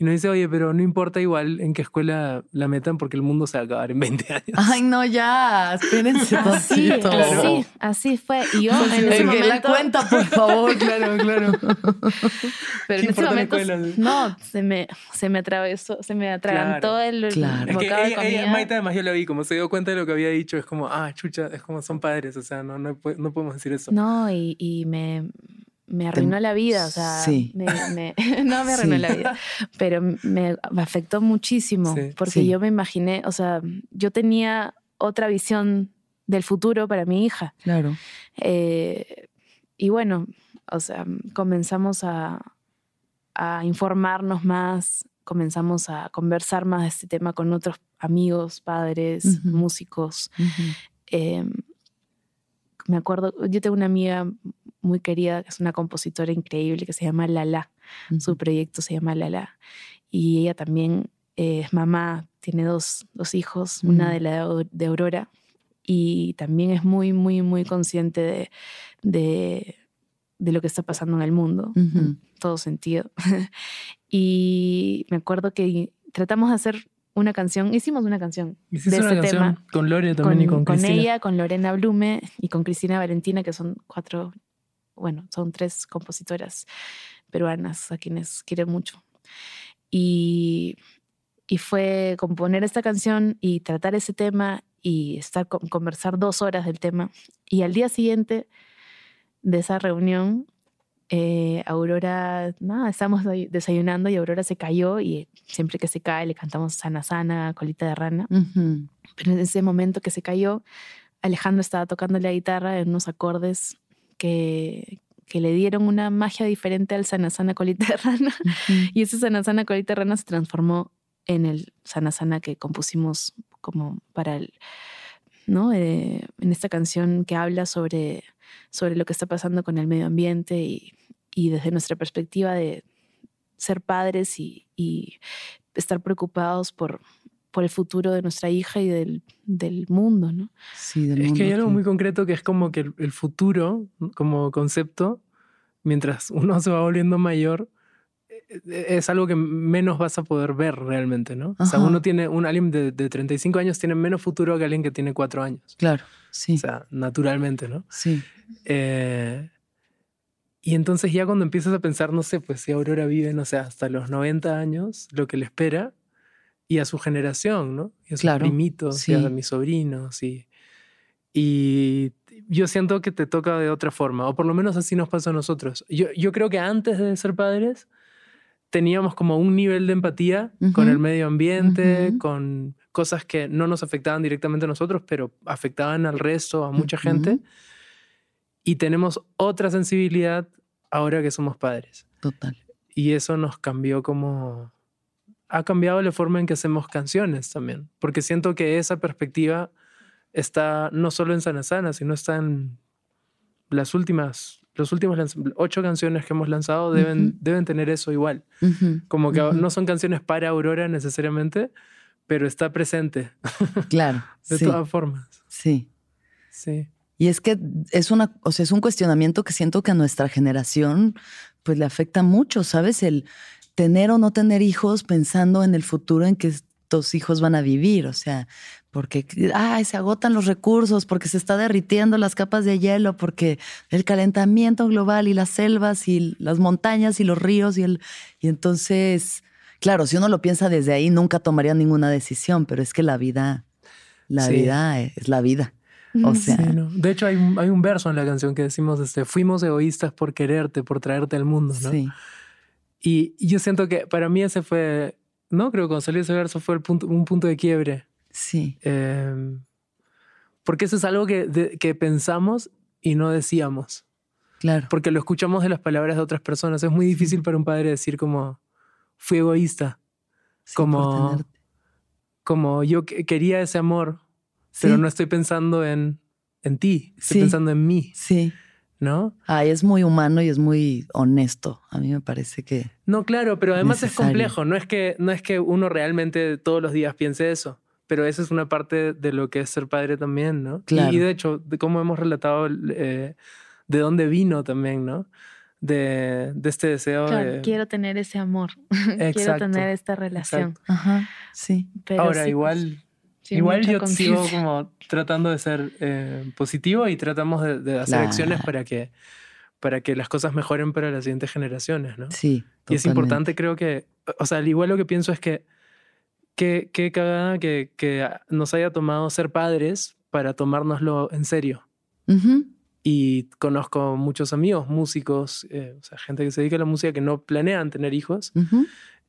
y nos dice, oye, pero no importa igual en qué escuela la metan porque el mundo se va a acabar en 20 años. <laughs> Ay, no, ya, espérense <laughs> Así, tantito. así, así fue. Y yo en ese que la momento, cuenta, por favor. claro, claro. <laughs> pero ¿Qué en ese momento, no, se me, se me atravesó, se me atragantó Claro. el, el Claro. Es que bocado de ella- ella- comida. Maite además yo la vi, como se dio cuenta de lo que había dicho, es como, ah, chucha, es como son padres, o sea, no, no, no podemos decir eso. No, y, y me, me arruinó la vida, o sea, Sí. me- me- <laughs> <laughs> no me arruinó Sí. la vida, pero me, me afectó muchísimo, Sí. porque yo me imaginé, o sea, yo tenía otra visión del futuro para mi hija. Claro. Eh, y bueno, o sea, comenzamos a, a informarnos más, comenzamos a conversar más de este tema con otros amigos, padres, músicos. Eh, me acuerdo, yo tengo una amiga muy querida, que es una compositora increíble, que se llama Lala. Su proyecto se llama Lala. Y ella también eh, es mamá, tiene dos, dos hijos, una Mm. de la de, Aurora. Y también es muy, muy, muy consciente de, de, de lo que está pasando en el mundo, Ujú. en todo sentido. <laughs> y me acuerdo que tratamos de hacer una canción, hicimos una canción Hiciste de una ese canción tema con Lore también y con Cristina. ella, con Lorena Blume y con Cristina Valentina, que son cuatro, bueno, son tres compositoras peruanas a quienes quiero mucho. Y, y fue componer esta canción y tratar ese tema y estar con- conversar dos horas del tema. Y al día siguiente de esa reunión, eh, Aurora, nada, estábamos ahí desayunando y Aurora se cayó y siempre que se cae le cantamos sana sana, colita de rana. Pero en ese momento que se cayó, Alejandro estaba tocando la guitarra en unos acordes que, que le dieron una magia diferente al Sana Sana Colita de Rana. Ujú. Y ese Sana Sana Colita de Rana se transformó en el Sana Sana que compusimos como para el, ¿no? Eh, en esta canción que habla sobre, sobre lo que está pasando con el medio ambiente y, y desde nuestra perspectiva de ser padres y, y estar preocupados por, por el futuro de nuestra hija y del, del mundo, ¿no? Sí, del Es que hay mundo, algo sí. muy concreto que es como que el, el futuro, como concepto, mientras uno se va volviendo mayor, eh, eh, es algo que menos vas a poder ver realmente, ¿no? O sea, Ajá. uno tiene, un alguien de, de 35 años tiene menos futuro que alguien que tiene 4 años. Claro, sí, O sea, naturalmente, ¿no? sí. Eh, y entonces ya cuando empiezas a pensar, no sé, pues si Aurora vive, no sé, hasta los 90 años, lo que le espera, y a su generación, ¿no? Y a sus Claro, primitos, y a sí. mis sobrinos, y, y yo siento que te toca de otra forma, o por lo menos así nos pasa a nosotros. Yo, yo creo que antes de ser padres teníamos como un nivel de empatía con el medio ambiente, con cosas que no nos afectaban directamente a nosotros, pero afectaban al resto, a mucha gente. Y tenemos otra sensibilidad ahora que somos padres. Total. Y eso nos cambió como... Ha cambiado la forma en que hacemos canciones también. Porque siento que esa perspectiva está no solo en Sana Sana, sino está en las últimas, los últimos ocho canciones que hemos lanzado deben, Ujú. deben tener eso igual. Ujú, Como que ujú. no son canciones para Aurora necesariamente, pero está presente Claro, <laughs> de sí, todas formas. sí. Sí. Y es que es una, o sea, es un cuestionamiento que siento que a nuestra generación pues le afecta mucho, ¿sabes? El tener o no tener hijos pensando en el futuro en que estos hijos van a vivir, o sea, porque ay, se agotan los recursos, porque se está derritiendo las capas de hielo, porque el calentamiento global y las selvas y las montañas y los ríos y el y entonces, claro, si uno lo piensa desde ahí nunca tomaría ninguna decisión, pero es que la vida la Sí. vida es la vida. O sea, Sí, ¿no? De hecho, hay un, hay un verso en la canción que decimos, este, fuimos egoístas por quererte, por traerte al mundo, ¿no? sí. Y, y yo siento que para mí ese fue, no creo que cuando salió ese verso fue el punto, un punto de quiebre. Sí, Eh, porque eso es algo que, de- que pensamos y no decíamos. claro. Porque lo escuchamos de las palabras de otras personas. Es muy difícil para un padre decir como, fui egoísta. Sí, como-. Como yo que- quería ese amor, pero Sí, no estoy pensando en, en ti, estoy Sí. pensando en mí, Sí. ¿No? Ay, es muy humano y es muy honesto. A mí me parece que. No, claro, pero además es Necesario. complejo. No es, que, no es que uno realmente todos los días piense eso, pero esa es una parte de lo que es ser padre también, ¿no? Y- Claro. Y, de hecho, de cómo hemos relatado eh, de dónde vino también, ¿no? De, de este deseo Claro, de... quiero tener ese amor, <laughs> quiero Exacto, tener esta relación. Ajá. Sí. Pero Ahora, sí, igual, sí, igual yo sigo como tratando de ser eh, positivo y tratamos de, de hacer acciones Claro. para que, para que las cosas mejoren para las siguientes generaciones, ¿no? Sí. Y es totalmente. importante, creo que, o sea, al igual lo que pienso es que qué, qué cagada que, que nos haya tomado ser padres para tomárnoslo en serio, Ujú. y conozco muchos amigos, músicos, eh, o sea, gente que se dedica a la música que no planean tener hijos. Ujú.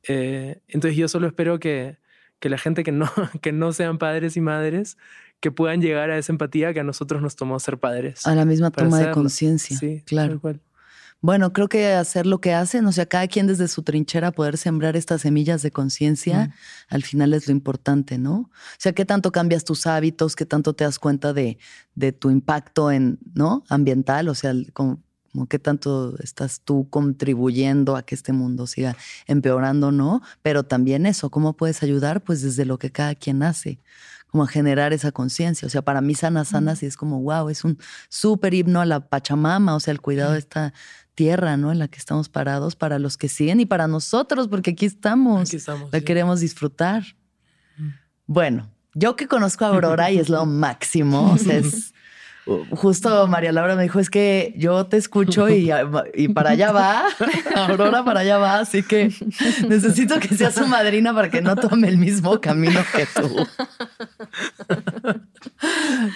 Eh, entonces yo solo espero que, que la gente que no, <laughs> que no sean padres y madres, que puedan llegar a esa empatía que a nosotros nos tomó ser padres. A la misma toma de conciencia. Sí, claro. Bueno, creo que hacer lo que hacen, o sea, cada quien desde su trinchera poder sembrar estas semillas de conciencia, Mm. al final es lo importante, ¿no? O sea, qué tanto cambias tus hábitos, qué tanto te das cuenta de, de tu impacto en, ¿no? Ambiental, o sea, el- como, qué tanto estás tú contribuyendo a que este mundo siga empeorando, ¿no? Pero también eso, ¿cómo puedes ayudar? Pues desde lo que cada quien hace, como a generar esa conciencia. O sea, para mí sana, sana, sí es como, wow, es un súper himno a la Pachamama, o sea, el cuidado de esta tierra, ¿no? En la que estamos parados para los que siguen y para nosotros, porque aquí estamos. Aquí estamos. La sí. queremos disfrutar. Bueno, yo que conozco a Aurora y es lo <laughs> máximo, o sea, es justo María Laura me dijo, es que yo te escucho y, y para allá va, <laughs> Aurora para allá va, así que necesito que sea su madrina para que no tome el mismo camino que tú.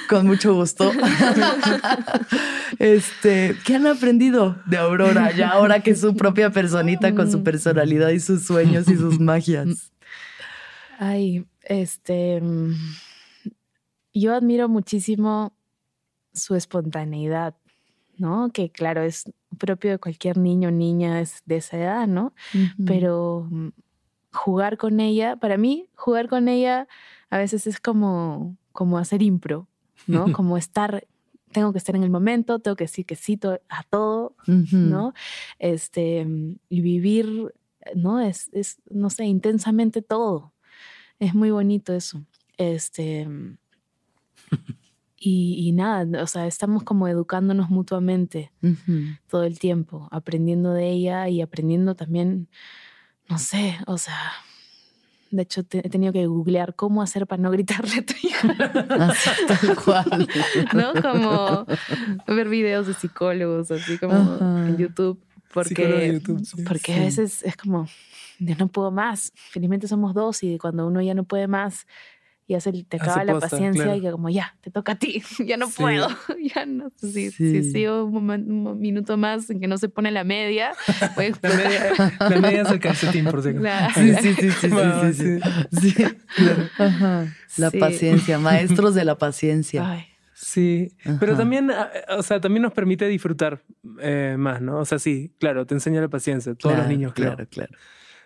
Con mucho gusto. Este, ¿qué han aprendido de Aurora? Ya ahora que es su propia personita con su personalidad y sus sueños y sus magias. Ay, este. mm, Yo admiro muchísimo su espontaneidad, ¿no? Que claro, es propio de cualquier niño o niña de esa edad, ¿no? Pero mm, jugar con ella, para mí, jugar con ella a veces es como, como hacer impro, ¿no? <laughs> como estar, tengo que estar en el momento, tengo que decir que sí a todo. ¿no? Este, mm, y vivir, ¿no? Es, es, no sé, intensamente todo. Es muy bonito eso. Este, mm, y, y nada, o sea, estamos como educándonos mutuamente Ujú. todo el tiempo, aprendiendo de ella y aprendiendo también, no sé, o sea, de hecho te- he tenido que googlear cómo hacer para no gritarle a tu hija, Así, tal cual. <laughs> ¿no? Como ver videos de psicólogos, así como Ajá. en YouTube, porque, YouTube, sí. porque Sí. a veces es como, ya no puedo más, felizmente somos dos y cuando uno ya no puede más, ya se te Hace acaba la posta, paciencia claro. y que como ya, te toca a ti, <laughs> ya no Sí. puedo, <laughs> ya no, si, Sí. si sigo un, un minuto más en que no se pone la media, voy <laughs> a La explotar. media, la media es el calcetín, por si. La- Sí, sí, sí, sí, sí, sí, sí. Ajá. La Sí. paciencia, maestros de la paciencia. Ay, Sí, pero Ajá. también, ah, o sea, también nos permite disfrutar eh, más, ¿no? O sea, sí, claro, te enseña la paciencia, todos los Claro, niños, creo. Claro, claro.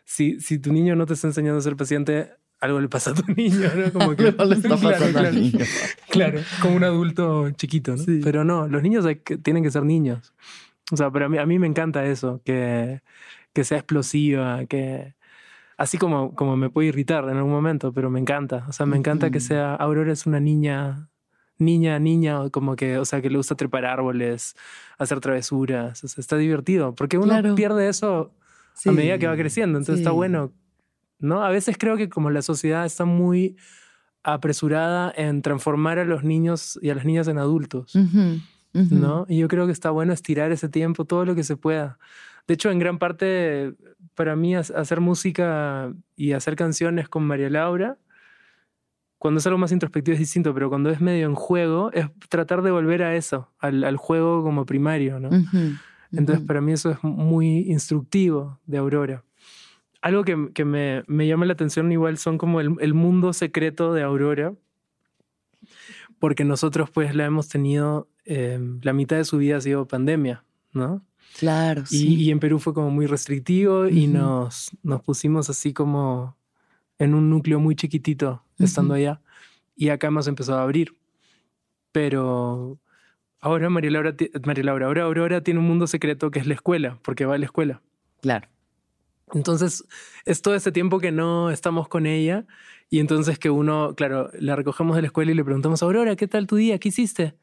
Si, si tu niño no te está enseñando a ser paciente, algo le pasa a tu <laughs> niño, ¿no? Como que le está Claro, <laughs> pasando al niño. Claro, como un adulto chiquito, ¿no? Sí. Pero no, los niños que- tienen que ser niños. O sea, pero a mí, a mí me encanta eso, que, que sea explosiva, que así como, como me puede irritar en algún momento, pero me encanta. O sea, me encanta que sea, Aurora es una niña, niña, niña, como que, o sea, que le gusta trepar árboles, hacer travesuras, o sea, está divertido, porque uno Claro. pierde eso a medida que va creciendo, entonces está bueno, ¿no? A veces creo que como la sociedad está muy apresurada en transformar a los niños y a las niñas en adultos. ¿no? Y yo creo que está bueno estirar ese tiempo todo lo que se pueda. De hecho, en gran parte, para mí, ha- hacer música y hacer canciones con María Laura, cuando es algo más introspectivo es distinto, pero cuando es medio en juego, es tratar de volver a eso, al, al juego como primario, ¿no? Ujú, Entonces, ujú. para mí eso es muy instructivo de Aurora. Algo que, que me, me llama la atención igual son como el, el mundo secreto de Aurora, porque nosotros pues la hemos tenido, eh, la mitad de su vida ha sido pandemia, ¿no? Claro, Y, sí. y en Perú fue como muy restrictivo y Ujú. nos, nos pusimos así como en un núcleo muy chiquitito estando Ujú. allá. Y acá hemos empezado a abrir. Pero ahora María Laura, María Laura, ahora Aurora tiene un mundo secreto que es la escuela, porque va a la escuela. Claro. Entonces, es todo ese tiempo que no estamos con ella y entonces que uno, claro, la recogemos de la escuela y le preguntamos, Aurora, ¿qué tal tu día? ¿Qué hiciste?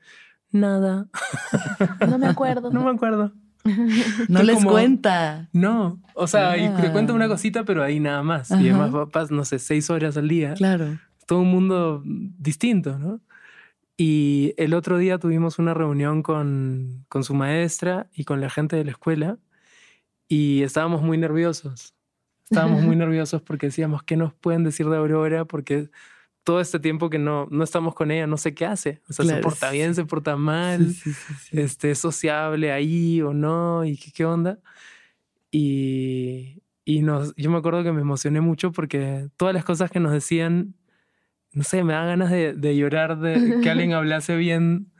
Nada, <laughs> no me acuerdo. <laughs> no me acuerdo. <laughs> No Es les como- cuenta. No, o sea, y te cuenta una Ah. cosita, pero ahí nada más. Ajá. Y además papás, no sé, seis horas al día. Claro. Todo un mundo distinto, ¿no? Y el otro día tuvimos una reunión con, con su maestra y con la gente de la escuela y estábamos muy nerviosos. Estábamos muy nerviosos porque decíamos, ¿qué nos pueden decir de Aurora? Porque todo este tiempo que no, no estamos con ella, no sé qué hace. O sea, se Claro, porta sí. bien, se porta mal, Sí, sí, este, es sociable ahí o no, y qué, qué onda. Y, y nos, yo me acuerdo que me emocioné mucho porque todas las cosas que nos decían, no sé, me da ganas de, de llorar de que alguien <laughs> hablase bien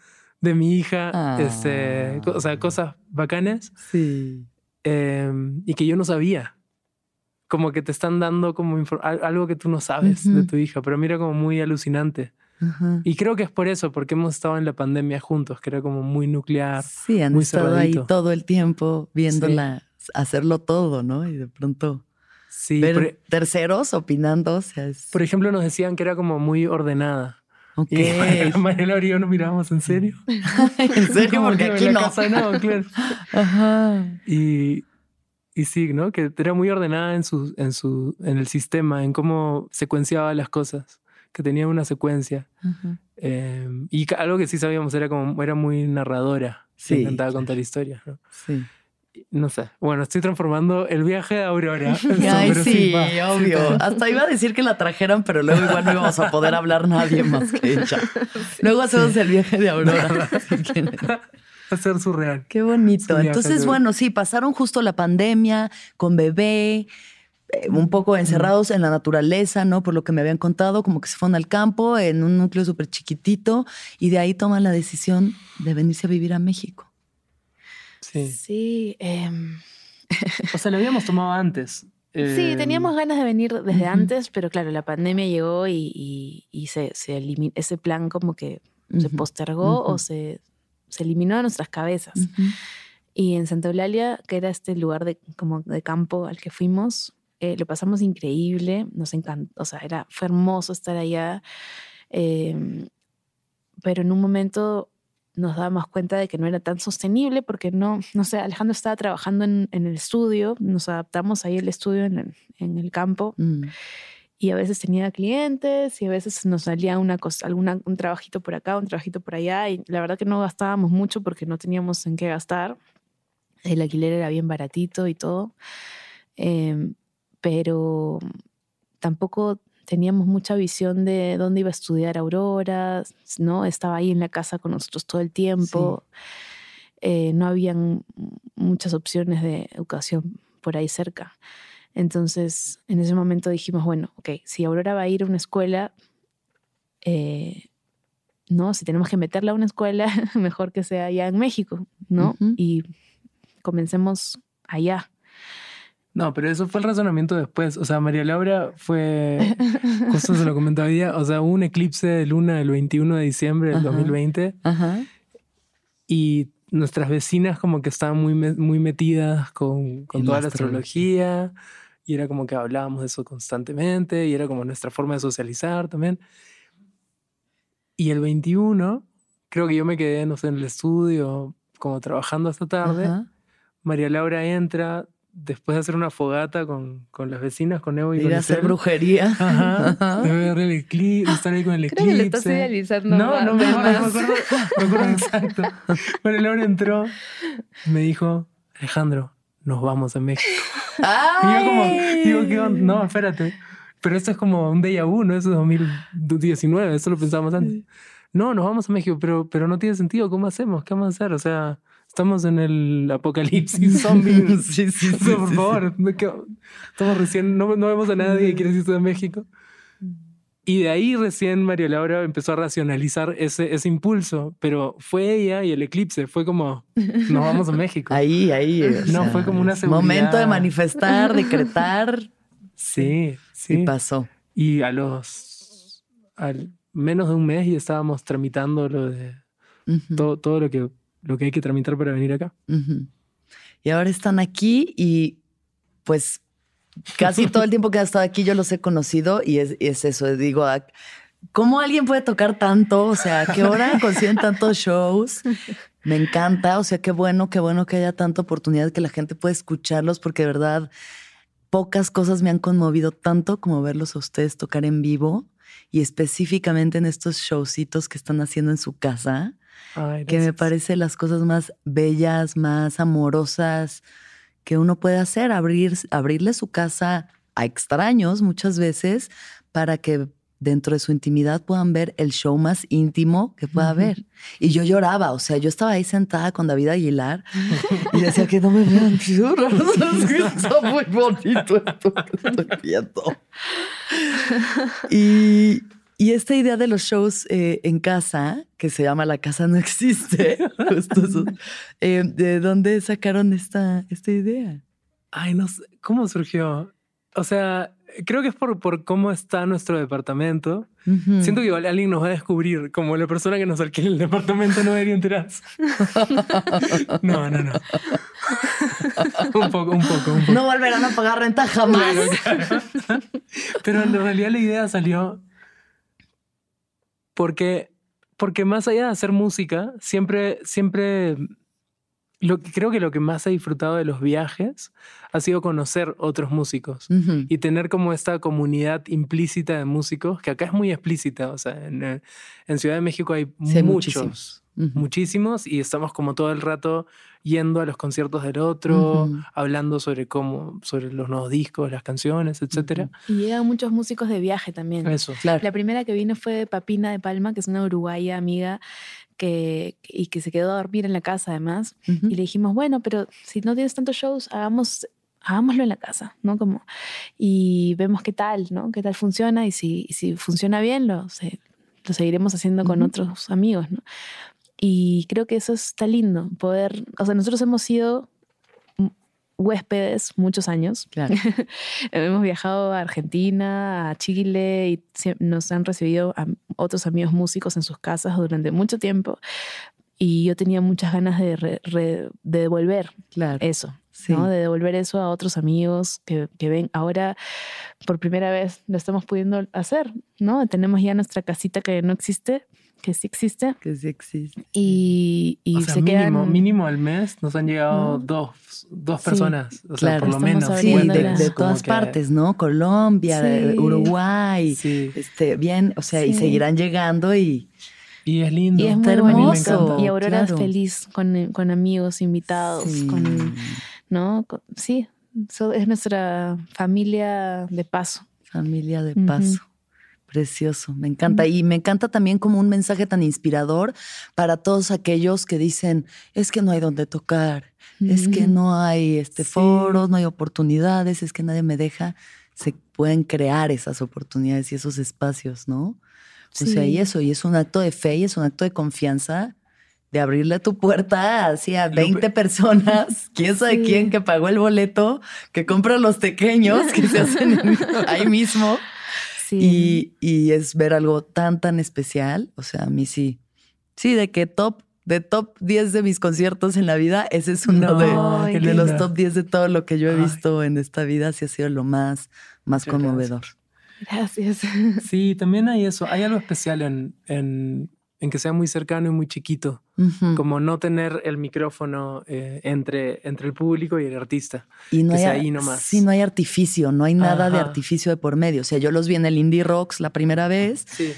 de mi hija, este, co- o sea, Ah. cosas bacanas Sí. Eh, y que yo no sabía. Como que te están dando como algo que tú no sabes de Ujú. tu hija, pero mira como muy alucinante. Ajá. Y creo que es por eso, porque hemos estado en la pandemia juntos, que era como muy nuclear. Sí, han muy estado ahí cerradito. todo el tiempo viéndola hacerlo todo, ¿no? Y de pronto Sí, ver por, e terceros opinando, o sea, es... por ejemplo, nos decían que era como muy ordenada. Ok. Y <laughs> Mariela y yo nos mirábamos en serio. <laughs> en serio, porque que en aquí la no. casa no, <laughs> claro. Ajá. Y, y sí, ¿no? Que era muy ordenada en, su, en, su, en el sistema, en cómo secuenciaba las cosas, que tenía una secuencia. Eh, y algo que sí sabíamos era como era muy narradora. Sí, claro. contar historias. ¿no? Sí. No sé. Bueno, estoy transformando el viaje de Aurora. <laughs> Ay, sí, obvio. Hasta iba a decir que la trajeran, pero luego igual no íbamos a poder hablar nadie más que ella. <laughs> Luego hacemos el viaje de Aurora. <laughs> ser surreal. Qué bonito. Entonces, bueno, sí, pasaron justo la pandemia con bebé, eh, un poco encerrados en la naturaleza, ¿no? Por lo que me habían contado, como que se fueron al campo en un núcleo súper chiquitito y de ahí toman la decisión de venirse a vivir a México. Sí. Sí, em, O sea, lo habíamos tomado antes. sí, Eh, teníamos ganas de venir desde antes, pero claro, la pandemia llegó y, y- y se, se eliminó, ese plan como que se postergó o se, se eliminó de nuestras cabezas. Ujú. Y en Santa Eulalia, que era este lugar de, como de campo al que fuimos, eh, lo pasamos increíble, nos encantó, o sea, era, fue hermoso estar allá, em, pero en un momento nos dábamos cuenta de que no era tan sostenible porque no, no sé, Alejandro estaba trabajando en, en el estudio, nos adaptamos ahí al estudio en el, en el campo Mm. y a veces tenía clientes y a veces nos salía una cosa, alguna, un trabajito por acá, un trabajito por allá y la verdad que no gastábamos mucho porque no teníamos en qué gastar. El alquiler era bien baratito y todo, Em, pero tampoco teníamos mucha visión de dónde iba a estudiar Aurora, ¿no? Estaba ahí en la casa con nosotros todo el tiempo. Eh, no habían muchas opciones de educación por ahí cerca. Entonces, en ese momento dijimos, bueno, ok, si Aurora va a ir a una escuela, eh, no, si tenemos que meterla a una escuela, <laughs> mejor que sea allá en México, ¿no? Ujú. Y comencemos allá. No, pero eso fue el razonamiento después. O sea, María Laura fue, <laughs> justo se lo comentaba día, o sea, hubo un eclipse de luna el 21 de diciembre del Ajá. 2020 Ajá. y nuestras vecinas como que estaban muy, muy metidas con, con toda la la astrología y era como que hablábamos de eso constantemente y era como nuestra forma de socializar también. Y el 21, creo que yo me quedé, no sé, en el estudio como trabajando hasta tarde. Ajá. María Laura entra después de hacer una fogata con, con las vecinas, con Evo y Ir a hacer brujería. Ajá. <laughs> Ajá. De ver el eclipse, estar ahí con el Creo que eclipse. estás idealizando. No, no me acuerdo, me acuerdo, me acuerdo exacto. María Laura entró y me dijo, Alejandro, nos vamos a México. Y yo como, digo, ¿qué onda? No, espérate. Pero esto es como un déjà vu, ¿no? Eso es 2019, eso lo pensábamos antes. No, nos vamos a México, pero, pero no tiene sentido. ¿Cómo hacemos? ¿Qué vamos a hacer? O sea, estamos en el apocalipsis <laughs> zombie. Sí, sí, sí, <laughs> por favor, ¿de qué- estamos recién, no, no vemos a nadie que quiere irse de México. Y de ahí recién María Laura empezó a racionalizar ese, ese impulso, pero fue ella y el eclipse, fue como, nos vamos a México. <laughs> Ahí, ahí. No, sea, fue como una es Momento de seguridad. manifestar, decretar. Sí, Y sí. pasó. Y a los, al menos de un mes ya estábamos tramitando lo de Ujú, todo, todo lo, que, lo que hay que tramitar para venir acá. Y ahora están aquí y pues casi todo el tiempo que ha estado aquí yo los he conocido y es, es eso, digo, ah, ¿cómo alguien puede tocar tanto? O sea, ¿a qué hora <laughs> consiguen tantos shows? Me encanta, o sea, qué bueno, qué bueno que haya tanta oportunidad que la gente pueda escucharlos porque de verdad pocas cosas me han conmovido tanto como verlos a ustedes tocar en vivo y específicamente en estos showcitos que están haciendo en su casa Ay, que me parece las cosas más bellas, más amorosas que uno puede hacer, abrir, abrirle su casa a extraños muchas veces para que dentro de su intimidad puedan ver el show más íntimo que pueda haber. Y yo lloraba, o sea, yo estaba ahí sentada con David Aguilar <laughs> y decía que no me vean. <laughs> Está muy bonito esto que <laughs> estoy viendo. Y, y esta idea de los shows eh, en casa, que se llama La casa no existe, <laughs> justo eso, eh, ¿de dónde sacaron esta, esta idea? Ay, no sé, ¿cómo surgió? O sea, creo que es por, por cómo está nuestro departamento. Ujú. Siento que igual alguien nos va a descubrir, como la persona que nos alquila el departamento no debería enterarse. <laughs> No, no, no. <laughs> un poco, un poco, un poco. No volverán a pagar renta jamás. Pero en realidad la idea salió porque, porque más allá de hacer música, siempre, siempre lo que creo que lo que más he disfrutado de los viajes ha sido conocer otros músicos y tener como esta comunidad implícita de músicos, que acá es muy explícita. O sea, en, eh, en Ciudad de México hay, Sí, muchos, muchísimos. Muchísimos, y estamos como todo el rato yendo a los conciertos del otro, hablando sobre cómo, sobre los nuevos discos, las canciones, etcétera. Y llegan muchos músicos de viaje también. Eso. Claro. La primera que vino fue Papina de Palma, que es una uruguaya amiga que, y que se quedó a dormir en la casa además. Y le dijimos, bueno, pero si no tienes tantos shows, hagamos, hagámoslo en la casa, ¿no? Como, y vemos qué tal, ¿no? Qué tal funciona y si, y si funciona bien, lo, se- lo seguiremos haciendo con otros amigos, ¿no? Y creo que eso está lindo, poder, o sea, nosotros hemos sido huéspedes muchos años. Claro. <laughs> Hemos viajado a Argentina, a Chile y nos han recibido a otros amigos músicos en sus casas durante mucho tiempo. Y yo tenía muchas ganas de, re- re- de devolver Claro. eso, Sí. ¿no? De devolver eso a otros amigos que, que ven. Ahora, por primera vez, lo estamos pudiendo hacer, ¿no? Tenemos ya nuestra casita que no existe, que sí existe, Que sí existe. y, y o sea, se mínimo, quedan... mínimo al mes nos han llegado ¿No? dos, dos Sí, personas. O sea, claro, por lo menos. Sí, de, de Como todas que- partes, ¿no? Colombia, de Sí. Uruguay. Sí. Este, bien, o sea, y Sí. seguirán llegando y Y es lindo. Y es Está muy hermoso, Y Aurora claro. es feliz con, con amigos, invitados, Sí. con, ¿no? Con- sí, so- es nuestra familia de paso. familia de paso. Precioso, me encanta. Y me encanta también como un mensaje tan inspirador para todos aquellos que dicen, es que no hay donde tocar, es que Ujú. no hay este Sí. foros, no hay oportunidades, es que nadie me deja. Se pueden crear esas oportunidades y esos espacios, ¿no? O sea, y Sí. eso, y es un acto de fe y es un acto de confianza de abrirle tu puerta así a Lupe- 20 personas, <laughs> quién sabe Sí. quién que pagó el boleto, que compra los pequeños que se hacen en- <laughs> ahí mismo. Sí. Y, y es ver algo tan, tan especial. O sea, a mí sí. Sí, de que top, de top 10 de mis conciertos en la vida, ese es uno No, de, los top 10 de todo lo que yo he Ay. visto en esta vida. Sí ha sido lo más, más Muchas conmovedor. Gracias. Sí, también hay eso. Hay algo especial en, en, en que sea muy cercano y muy chiquito. Como no tener el micrófono eh, entre, entre el público y el artista. Y no que hay, sea ahí nomás. Sí, no hay artificio, no hay nada de artificio de por medio. O sea, yo los vi en el Indie Rocks la primera vez. Sí.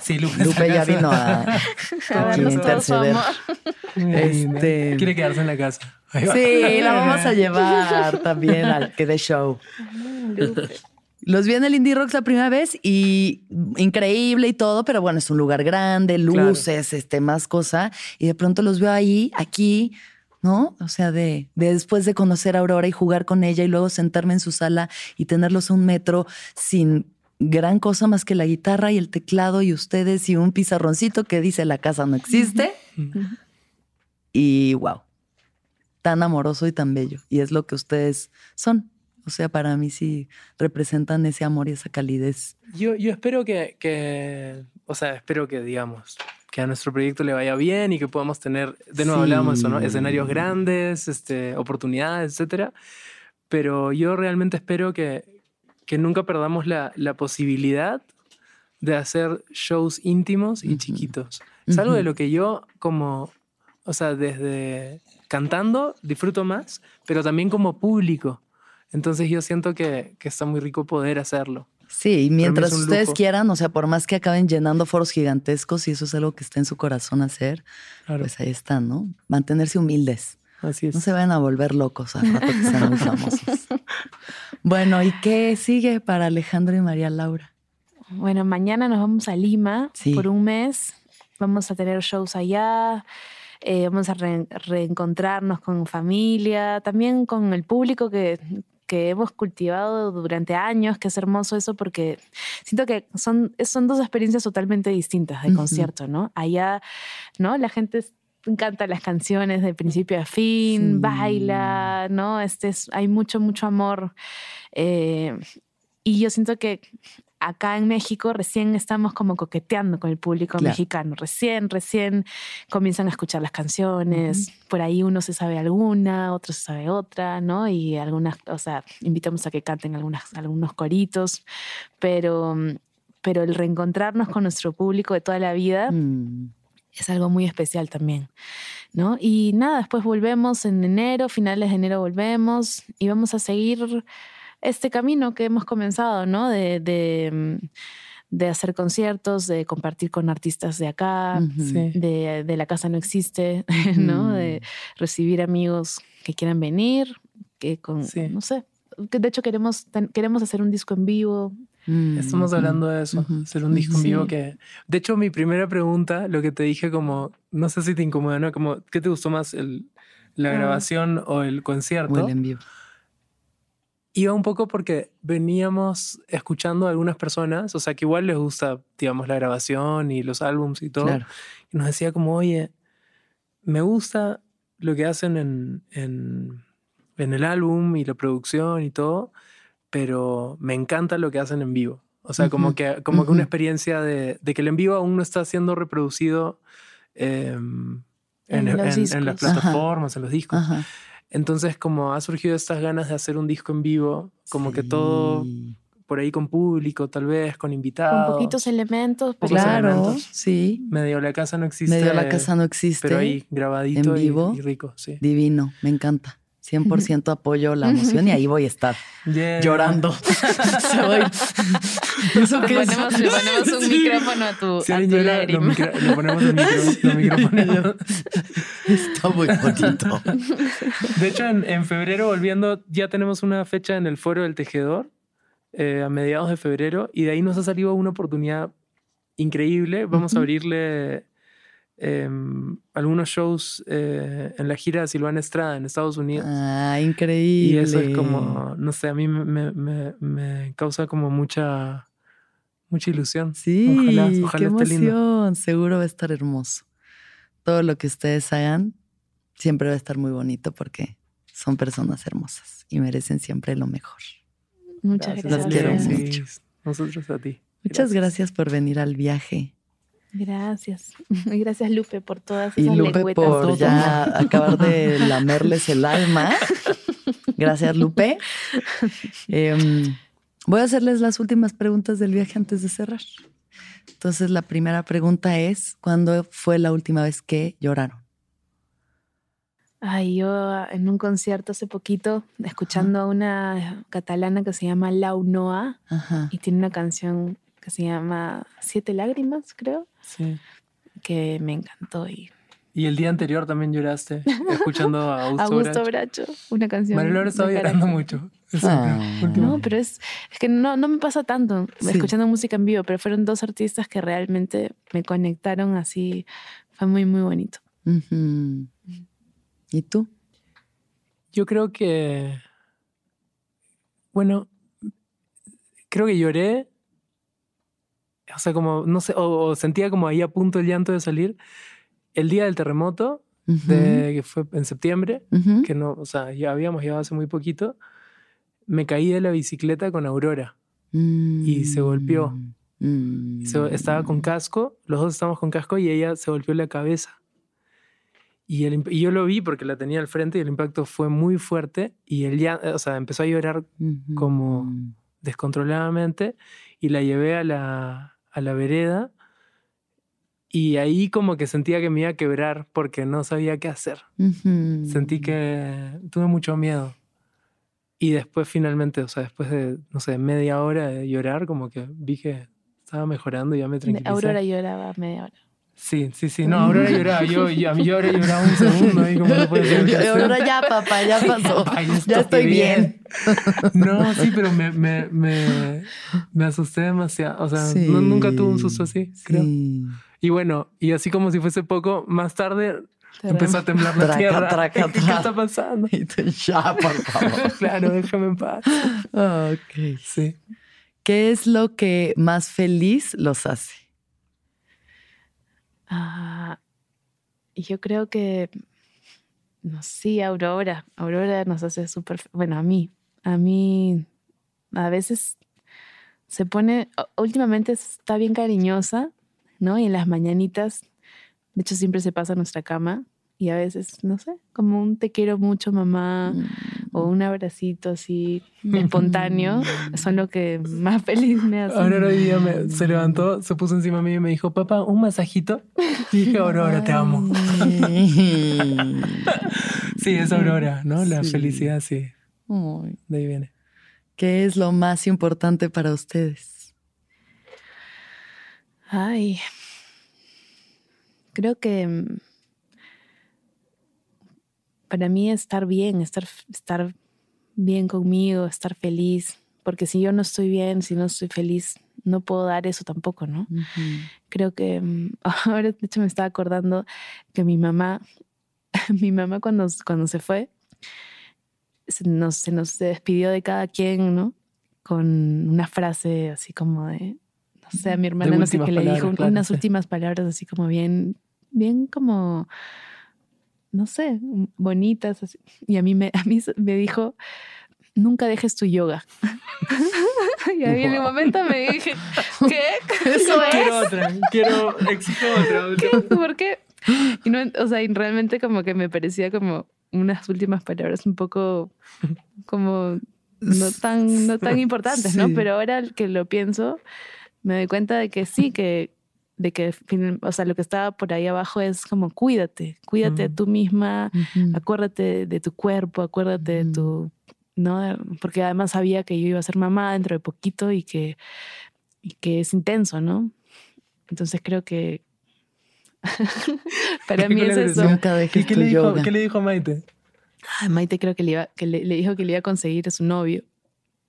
Sí, Lupe. Lupe ya vino a, <laughs> A interceder. Este- Quiere quedarse en la casa. Sí, la vamos a <laughs> llevar también al que de show. Los vi en el Indie Rocks la primera vez y increíble y todo, pero bueno, es un lugar grande, Claro. luces, este, más cosa. Y de pronto los veo ahí, aquí, ¿no? O sea, de, de después de conocer a Aurora y jugar con ella y luego sentarme en su sala y tenerlos a un metro sin gran cosa más que la guitarra y el teclado y ustedes y un pizarroncito que dice la casa no existe. Y wow, tan amoroso y tan bello. Y es lo que ustedes son. O sea, para mí sí representan ese amor y esa calidez. Yo, yo espero que, que, o sea, espero que, digamos, que a nuestro proyecto le vaya bien y que podamos tener, de nuevo Sí. hablábamos de eso, ¿no? Escenarios grandes, este, oportunidades, etcétera. Pero yo realmente espero que, que nunca perdamos la, la posibilidad de hacer shows íntimos y Ujú. chiquitos. Es algo de lo que yo como, o sea, desde cantando disfruto más, pero también como público. Entonces yo siento que, que está muy rico poder hacerlo. Sí, y mientras ustedes lujo. quieran, o sea, por más que acaben llenando foros gigantescos, y eso es algo que está en su corazón hacer, Claro, pues ahí están, ¿no? Mantenerse humildes. así es. No se vayan a volver locos al rato que sean muy famosos. <laughs> Bueno, ¿y qué sigue para Alejandro y María Laura? Bueno, mañana nos vamos a Lima Sí. por un mes. Vamos a tener shows allá. eh, vamos a re- reencontrarnos con familia, también con el público que, que hemos cultivado durante años, que es hermoso eso porque siento que son, son dos experiencias totalmente distintas de concierto, ¿no? Allá, ¿no? La gente es- canta las canciones de principio a fin, Sí. baila, ¿no? Este es, hay mucho, mucho amor. eh, y yo siento que acá en México recién estamos como coqueteando con el público Claro. mexicano. Recién, recién comienzan a escuchar las canciones. Por ahí uno se sabe alguna, otro se sabe otra, ¿no? Y algunas, o sea, invitamos a que canten algunas, algunos coritos. Pero, pero el reencontrarnos con nuestro público de toda la vida Mm. es algo muy especial también, ¿no? Y nada, después volvemos en enero, finales de enero volvemos y vamos a seguir este camino que hemos comenzado, ¿no? De, de, mm, de hacer conciertos, de compartir con artistas de acá, de, de la casa no existe, <laughs> ¿no? De recibir amigos que quieran venir, que con, Sí. no sé, que de hecho queremos, queremos hacer un disco en vivo. Mm. Estamos hablando de eso, Ujú. hacer un disco en vivo Sí. que... De hecho, mi primera pregunta, lo que te dije como, no sé si te incomoda, ¿no? Como, ¿qué te gustó más, el, la Ah. grabación o el concierto? O el en vivo. Iba un poco porque veníamos escuchando a algunas personas, o sea, que igual les gusta, digamos, la grabación y los álbums y todo. Claro. Y nos decía como, oye, me gusta lo que hacen en, en, en el álbum y la producción y todo, pero me encanta lo que hacen en vivo. O sea, como que, como que una experiencia de, de que el en vivo aún no está siendo reproducido em, en, las. Ajá. plataformas, en los discos. Ajá. Entonces, como ha surgido estas ganas de hacer un disco en vivo, como que todo por ahí con público, tal vez, con Con invitados. poquitos elementos, pero Pocos Claro, elementos. sí. Medio la casa no existe. Medio la casa no existe. Pero ahí grabadito en y- vivo. Y, rico, sí. Divino, me encanta. 100% apoyo la emoción y ahí voy a estar Yeah. llorando. <laughs> ¿Eso Le ponemos, le ponemos un Sí. micrófono a tu, Si a alguien tu llora, lo, lágrima. micro- le ponemos lo microfonemos. <laughs> Está muy bonito. De hecho, en, en febrero, volviendo, ya tenemos una fecha en el Foro del Tejedor, eh, a mediados de febrero, y de ahí nos ha salido una oportunidad increíble. Vamos a abrirle em, algunos shows eh, en la gira de Silvana Estrada en Estados Unidos. Ah, y increíble. eso es como, no sé, a mí me, me- me- causa como mucha, mucha ilusión. Sí, Ojalá- ojalá qué esté lindo. emoción. Seguro va a estar hermoso. Todo lo que ustedes hagan siempre va a estar muy bonito porque son personas hermosas y merecen siempre lo mejor. Muchas Gracias, gracias. Las quiero mucho. Nosotros a ti. Muchas gracias por venir al viaje. Gracias. Y <laughs> gracias, Lupe, por todas Y esas Lupe lengüetas. por ya acabar de lamerles el alma. Gracias, Lupe. Em, voy a hacerles las últimas preguntas del viaje antes de cerrar. Entonces, la primera pregunta es, ¿cuándo fue la última vez que lloraron? Ay, yo en un concierto hace poquito, escuchando a una catalana que se llama Lau Noa Ajá. y tiene una canción que se llama Siete Lágrimas, creo, Sí. que me encantó. Y Y el día anterior también lloraste <laughs> escuchando a Augusto, Augusto Bracho. Bracho, una canción. María Laura estaba llorando mucho. <laughs> Ah. No, pero es, es que no, no me pasa tanto Sí. escuchando música en vivo, pero fueron dos artistas que realmente me conectaron así. Fue muy, muy bonito. ¿Y tú? Yo creo que. Bueno, creo que lloré. O sea, como, no sé, o, o sentía como ahí a punto el llanto de salir. El día del terremoto, Ujú. de, que fue en septiembre, Ujú. que no, o sea, ya habíamos llegado hace muy poquito, me caí de la bicicleta con Aurora. y se golpeó. Mm. Se- estaba con casco, los dos estábamos con casco y ella se golpeó la cabeza. Y, el, y yo lo vi porque la tenía al frente y el impacto fue muy fuerte y él ya, o sea, empezó a llorar Ujú. como- descontroladamente y la llevé a la, a la vereda y ahí como que sentía que me iba a quebrar porque no sabía qué hacer. Sentí que tuve mucho miedo. Y después finalmente, o sea, después de, no sé, media hora de llorar, como que vi que estaba mejorando y ya me tranquilicé. Aurora lloraba media hora. Sí, sí, sí. No, Aurora lloraba. Yo, yo, a mí yo ahora lloraba un segundo ahí como no puede ser. Ahora <laughs> ya, papá, ya <laughs> pasó. Ay, ya estoy bien. No, sí, pero me, me, me, me asusté demasiado. O sea, no- nunca tuve un susto así, creo. Sí. Y bueno, y así como si fuese poco, más tarde empezó a temblar la Traca, tierra. traca, <laughs> ¿Qué, está pasando? Y ya, por favor. claro, déjame en paz. ok. Sí. ¿Qué es lo que más feliz los hace? Ah, yo creo que, no sé, Aurora. Aurora nos hace súper, bueno, a mí, a mí, a veces se pone, últimamente está bien cariñosa, ¿no? Y en las mañanitas, de hecho siempre se pasa a nuestra cama y a veces, no sé, como un te quiero mucho, mamá, o un abracito así espontáneo, son lo que más feliz me hace. Aurora hoy día me- se levantó, se puso encima de mí y me dijo, papá, un masajito. Y dije, <laughs> Aurora, te amo. Sí, es Aurora, ¿no? La Sí. felicidad, sí, Ay. de ahí viene. ¿Qué es lo más importante para ustedes? Ay, creo que mm, para mí estar bien, estar, estar bien conmigo, estar feliz, porque si yo no estoy bien, si no estoy feliz, no puedo dar eso tampoco, ¿no? Creo que mm, <laughs> ahora, de hecho, me estaba acordando que mi mamá, <laughs> mi mamá cuando, cuando se fue, se nos, se nos despidió de cada quien, ¿no? Con una frase así como de, no sé, a mi hermana no sé qué le dijo, claro, unas últimas palabras así como bien, bien como, no sé, bonitas. así. Y a mí me, a mí me dijo, nunca dejes tu yoga. <laughs> y a mí en el momento me dije, <laughs> ¿qué? ¿Eso es? Quiero otra, quiero, exijo otra. ¿Por qué? Y no, o sea, y realmente como que me parecía como unas últimas palabras un poco como no tan, no tan importantes, ¿no? Pero ahora que lo pienso, me doy cuenta de que sí, que de que o sea, lo que estaba por ahí abajo es como cuídate, cuídate Ujú. tú misma, Ujú. acuérdate de tu cuerpo, acuérdate de Ujú. tu, ¿no? Porque además sabía que yo iba a ser mamá dentro de poquito y que, y que es intenso, ¿no? Entonces creo que <laughs> para mí es eso. Nunca ¿Qué, qué le dijo. ¿Qué le dijo a Maite? Ay, Maite creo que le, iba, que le, le dijo que le iba a conseguir a su novio.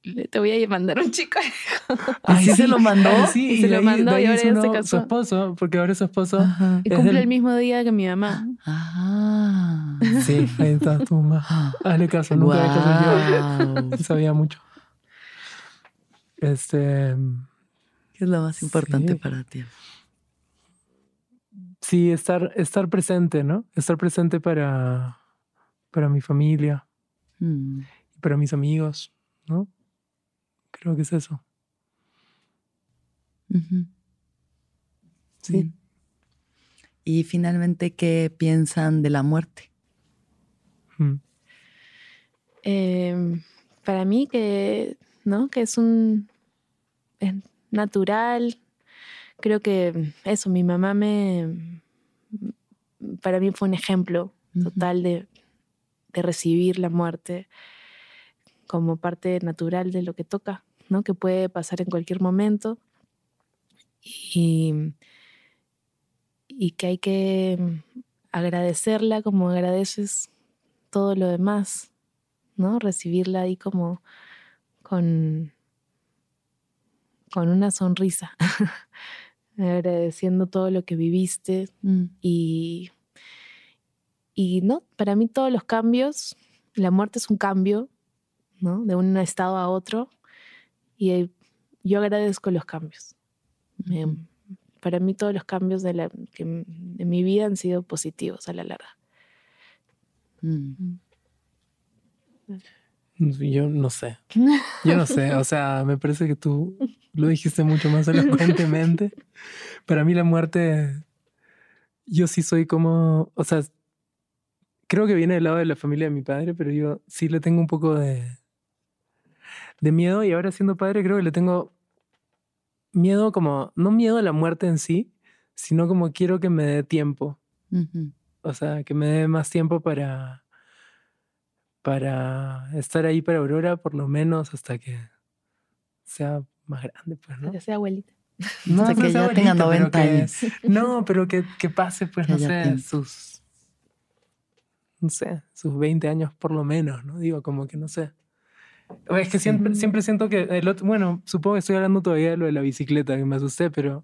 Le- Te voy a mandar un chico. <laughs> ¿Y sí se lo mandó? Sí, Y se lo mandó y ahora ya se casó. Su esposo, porque ahora su esposo. Ajá. Y Es cumple del- el mismo día que mi mamá. Ah. <laughs> Sí, ahí está tu mamá. Hazle caso, nunca el yoga. Guau. <laughs> Sabía mucho. Este. ¿Qué es lo más importante Sí. para ti? Sí, estar, estar presente, ¿no? Estar presente para, para mi familia, Mm. para mis amigos, ¿no? Creo que es eso. Sí. Y finalmente, ¿qué piensan de la muerte? Mm. Eh, para mí que, ¿no? Que es un... Es natural. Creo que eso, mi mamá me... Para mí fue un ejemplo total de, de recibir la muerte como parte natural de lo que toca, ¿no? Que puede pasar en cualquier momento y, y que hay que agradecerla como agradeces todo lo demás, ¿no? Recibirla ahí como con, con una sonrisa, <laughs> agradeciendo todo lo que viviste, Mm. y, y no, para mí todos los cambios, la muerte es un cambio, ¿no? De un estado a otro. Y eh, yo agradezco los cambios. Eh, para mí todos los cambios de, la, que de mi vida han sido positivos a la larga. Mm. Yo no sé. <laughs> Yo no sé. O sea, me parece que tú lo dijiste mucho más elocuentemente. <laughs> Para mí la muerte, yo sí soy como, o sea, creo que viene del lado de la familia de mi padre, pero yo sí le tengo un poco de, de miedo y ahora siendo padre creo que le tengo miedo como, no miedo a la muerte en sí, sino como quiero que me dé tiempo. O sea, que me dé más tiempo para, para estar ahí para Aurora, por lo menos hasta que sea más grande, pues, ¿no? Que sea abuelita. No Hasta que ya tenga pero 90 que- años. <laughs> No, pero que, que pase, pues, Que no sé, sus. No sé, sus 20 años por lo menos, ¿no? Digo, como que no sé. Es que siempre, siempre siento que el otro. Bueno, supongo que estoy hablando todavía de lo de la bicicleta, que me asusté, pero.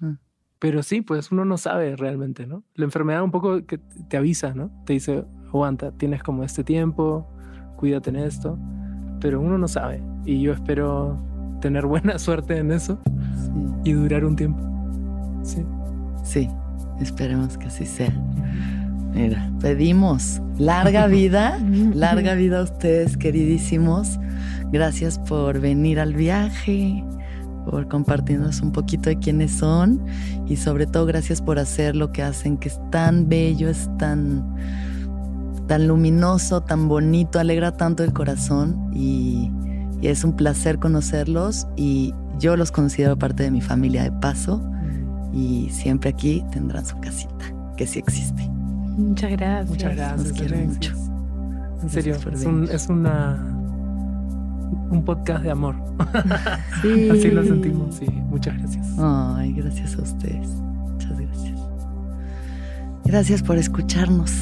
Mm. Pero sí, pues uno no sabe realmente, ¿no? La enfermedad un poco que te avisa, ¿no? Te dice, aguanta, tienes como este tiempo, cuídate en esto. Pero uno no sabe. Y yo espero tener <laughs> buena suerte en eso Sí. y durar un tiempo. Sí. Sí, esperemos que así sea. Mira, pedimos larga <laughs> vida, larga vida a ustedes, queridísimos. Gracias por venir al viaje, por compartirnos un poquito de quiénes son y sobre todo gracias por hacer lo que hacen, que es tan bello, es tan, tan luminoso, tan bonito, alegra tanto el corazón y, y es un placer conocerlos y yo los considero parte de mi familia de paso y siempre aquí tendrán su casita, que sí existe. Muchas gracias. Muchas gracias. Los quiero mucho. En serio, es, un, es una un podcast de amor. <laughs> Sí. Así lo sentimos, sí. Muchas gracias. Ay, gracias a ustedes. Muchas gracias. Gracias por escucharnos.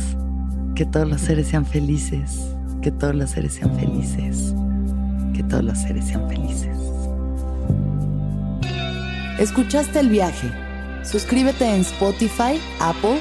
Que todos los seres sean felices. Que todos los seres sean felices. Que todos los seres sean felices. ¿Escuchaste el viaje? Suscríbete en Spotify, Apple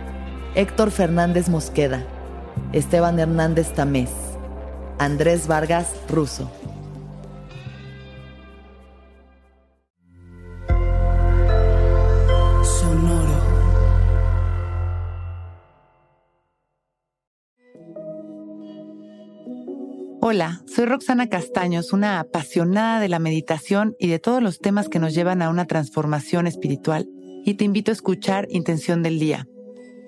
Héctor Fernández Mosqueda, Esteban Hernández Tamés, Andrés Vargas Russo. Sonoro. Hola, soy Roxana Castaños, una apasionada de la meditación y de todos los temas que nos llevan a una transformación espiritual, y te invito a escuchar Intención del Día,